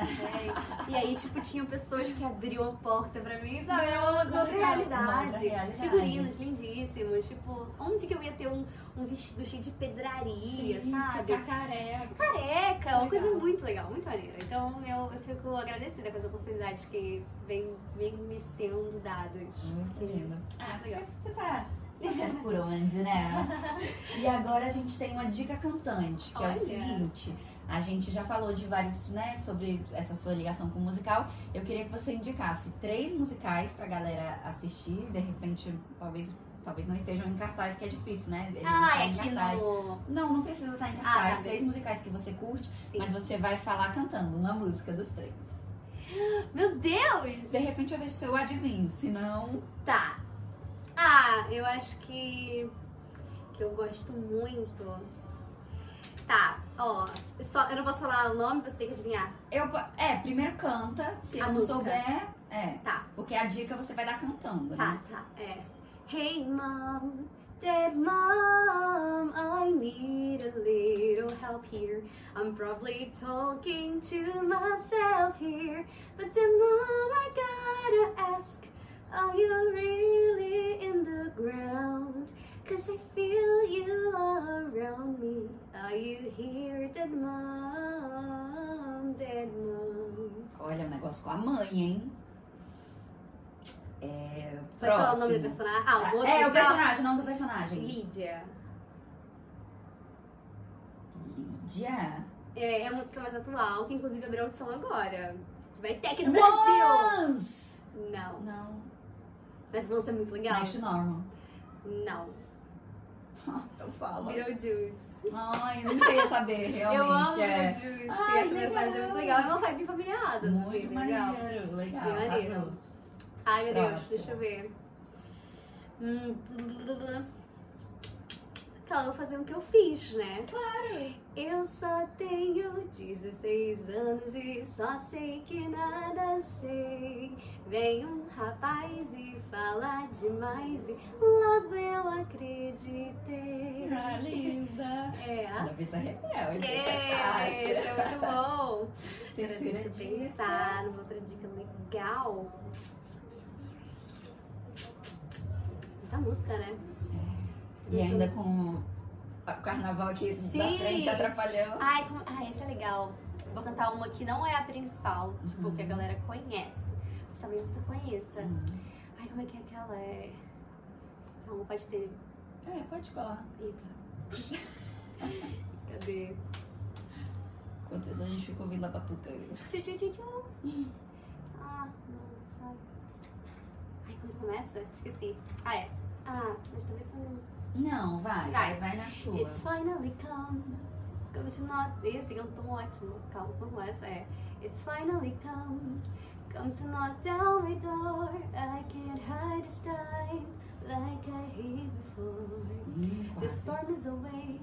Speaker 2: velho. e aí, tipo, tinham pessoas que abriam a porta pra mim, sabe? Era uma outra,
Speaker 1: Legal,
Speaker 2: realidade.
Speaker 1: realidade.
Speaker 2: Figurinos lindíssimos. Tipo, onde que eu ia ter um, um vestido cheio de pedraria,
Speaker 1: Sim,
Speaker 2: sabe?
Speaker 1: Ficar careca.
Speaker 2: Careca, é uma
Speaker 1: Legal.
Speaker 2: muito legal, muito maneira. Então eu, eu fico agradecida com as oportunidades que vêm vem me sendo dadas.
Speaker 1: Muito lindo. Ah,
Speaker 2: Legal.
Speaker 1: você, você tá fazendo por onde, né? [laughs] e agora a gente tem uma dica cantante, que é
Speaker 2: Olha.
Speaker 1: o seguinte. A gente já falou de vários, né, sobre essa sua ligação com o musical. Eu queria que você indicasse três musicais pra galera assistir. De repente, talvez, talvez não estejam em cartaz, que é difícil, né? Eles
Speaker 2: Ah, é aqui
Speaker 1: cartaz.
Speaker 2: no.
Speaker 1: Não, não precisa estar em
Speaker 2: Ah,
Speaker 1: cartaz.
Speaker 2: tá,
Speaker 1: três musicais que você curte,
Speaker 2: Sim.
Speaker 1: mas você vai falar cantando uma música dos três.
Speaker 2: Meu Deus!
Speaker 1: De repente eu vejo se eu adivinho, se não...
Speaker 2: Tá. eu acho que. que eu gosto muito. Tá, ó. Só, eu não posso falar o nome, você tem que adivinhar.
Speaker 1: Eu, é, primeiro canta, se
Speaker 2: A
Speaker 1: eu não
Speaker 2: música.
Speaker 1: souber, é.
Speaker 2: Tá,
Speaker 1: Porque a dica você vai dar cantando,
Speaker 2: tá,
Speaker 1: né?
Speaker 2: tá. É. Hey mom, dead mom, I need a little help here. I'm probably talking to myself here. But then mom, I gotta ask, are you really in the ground? Cause I feel you around me. Are you here, dead mom, dead mom?
Speaker 1: Olha, um negócio com a mãe, hein? É.
Speaker 2: Pode falar o nome do personagem? Ah, o outro
Speaker 1: É, o
Speaker 2: musical?
Speaker 1: personagem, o nome do personagem.
Speaker 2: Lídia.
Speaker 1: Lídia.
Speaker 2: É, é a música mais atual, que inclusive abriu audição agora. Vai ter aqui no Brasil!
Speaker 1: Once!
Speaker 2: Não.
Speaker 1: Não.
Speaker 2: Mas vão ser muito legal.
Speaker 1: Next Normal.
Speaker 2: Não.
Speaker 1: Então fala.
Speaker 2: Beetlejuice.
Speaker 1: Ai, eu nunca ia saber, [laughs] realmente.
Speaker 2: Eu amo
Speaker 1: é.
Speaker 2: Beetlejuice.
Speaker 1: Ai,
Speaker 2: essa mensagem é muito legal. É uma vibe familiar, assim,
Speaker 1: Muito
Speaker 2: bem legal.
Speaker 1: maneiro, legal.
Speaker 2: Bem maneiro.
Speaker 1: arrasou.
Speaker 2: Ai, meu Deus,
Speaker 1: Próximo.
Speaker 2: deixa eu ver. Hum, Claro, eu vou fazer o que eu fiz, né?
Speaker 1: Claro.
Speaker 2: Eu só tenho 16 anos e só sei que nada sei. Vem um rapaz e fala demais e logo eu acreditei.
Speaker 1: Ah, linda.
Speaker 2: É.
Speaker 1: Cabeça rebelde.
Speaker 2: É, esse é muito bom.
Speaker 1: Terceira
Speaker 2: Deixa eu
Speaker 1: dica.
Speaker 2: pensar numa outra dica legal. Muita música, né?
Speaker 1: E ainda com o carnaval aqui da
Speaker 2: Sim.
Speaker 1: frente atrapalhando.
Speaker 2: Ai, como... Ai, esse é legal. Vou cantar uma que não é a principal, tipo,
Speaker 1: Uhum.
Speaker 2: que a galera conhece. Mas talvez você conheça.
Speaker 1: Hum.
Speaker 2: Ai, como é que é aquela? É... Não, pode ter.
Speaker 1: É, pode colar.
Speaker 2: Eita. [laughs] Cadê?
Speaker 1: Enquanto isso a gente fica ouvindo a batuca.
Speaker 2: Tchu, tchu, tchu, tchu. Ah, não, sabe. Ai, como começa? Esqueci. Ah, é. Ah, mas talvez você não.
Speaker 1: Não, vai, vai, vai na sua.
Speaker 2: It's finally come. Come to not. Ih, tem um tom ótimo. Calma, essa é? It's finally come. Come to knock down my door. I can't hide this time like I hid before. The storm is awake.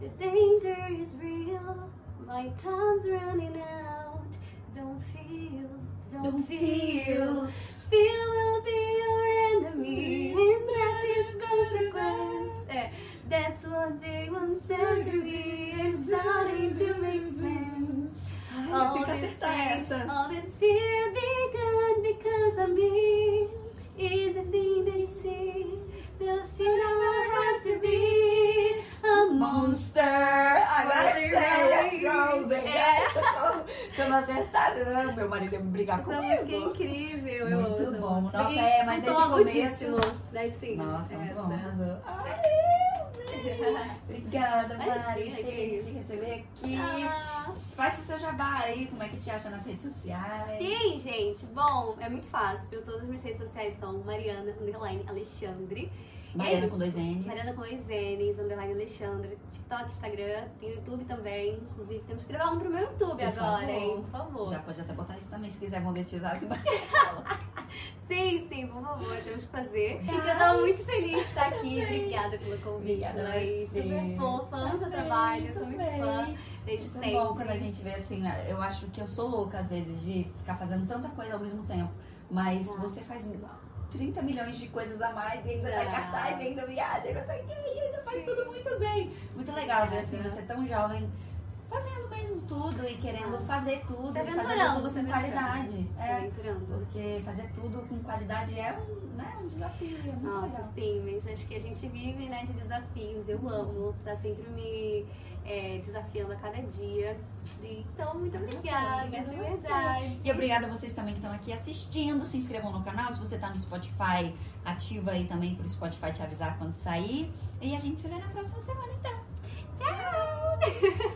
Speaker 2: The danger is real. My time's running out. Don't feel. Don't,
Speaker 1: Don't feel.
Speaker 2: Fear will be your enemy, and death is consequence. É, that's what they once said to me, and starting to make sense.
Speaker 1: Que acertar
Speaker 2: fear, all this fear begun because of me. Is the thing they see, the fear I have to be a monster.
Speaker 1: Monster! Agora
Speaker 2: Frozen,
Speaker 1: Se eu não acertasse, ah, meu marido ia brigar
Speaker 2: Essa música é
Speaker 1: comigo.
Speaker 2: incrível, eu
Speaker 1: Muito
Speaker 2: essa
Speaker 1: bom. Nossa, é, mas
Speaker 2: um
Speaker 1: esse
Speaker 2: tom
Speaker 1: começo-
Speaker 2: agudíssimo. Daí sim,
Speaker 1: Nossa, muito bom,
Speaker 2: essa.
Speaker 1: arrasou. Ai, Obrigada, Mari. Feliz de receber aqui.
Speaker 2: Ah.
Speaker 1: Faça o seu jabá aí, como é que te acha nas redes sociais.
Speaker 2: Sim, gente. Bom, é muito fácil. Todas as minhas redes sociais são Mariana Underline Alexandre.
Speaker 1: Mariana
Speaker 2: É
Speaker 1: com dois N's.
Speaker 2: Mariana com dois N's, Underline Alexandre. TikTok, Instagram, tem YouTube também. Inclusive, temos que gravar um pro meu YouTube
Speaker 1: Por
Speaker 2: agora,
Speaker 1: favor.
Speaker 2: hein? Por favor.
Speaker 1: Já pode até botar isso também, se quiser monetizar. Se... [laughs]
Speaker 2: Sim, sim, por favor, temos que fazer.
Speaker 1: Ai.
Speaker 2: E eu tô muito feliz de estar aqui. Obrigada pelo convite,
Speaker 1: Obrigada
Speaker 2: Laís. Super fofa, amo seu trabalho, sou muito fã desde
Speaker 1: Muito
Speaker 2: sempre.
Speaker 1: bom quando a gente vê assim, né? eu acho que eu sou louca às vezes de ficar fazendo tanta coisa ao mesmo tempo. Mas
Speaker 2: Ah.
Speaker 1: você faz 30 milhões de coisas a mais e ainda dá
Speaker 2: Ah.
Speaker 1: cartaz, e ainda viaja, e não sei o que, e ainda faz tudo muito bem. Muito legal ver assim, você tão jovem, fazendo mesmo tudo e querendo fazer tudo,
Speaker 2: Se
Speaker 1: fazendo
Speaker 2: aventurando,
Speaker 1: tudo com qualidade. É, porque fazer tudo com qualidade é um, né, um desafio, é muito
Speaker 2: Nossa,
Speaker 1: legal.
Speaker 2: sim, mas acho que a gente vive né, de desafios. Eu amo, tá sempre me é, desafiando a cada dia. Então, muito obrigada,
Speaker 1: Obrigada
Speaker 2: de verdade.
Speaker 1: E obrigada a vocês também que estão aqui assistindo. Se inscrevam no canal. Se você tá no Spotify, ativa aí também pro Spotify te avisar quando sair. E a gente se vê na próxima semana, então.
Speaker 2: Tchau! [laughs]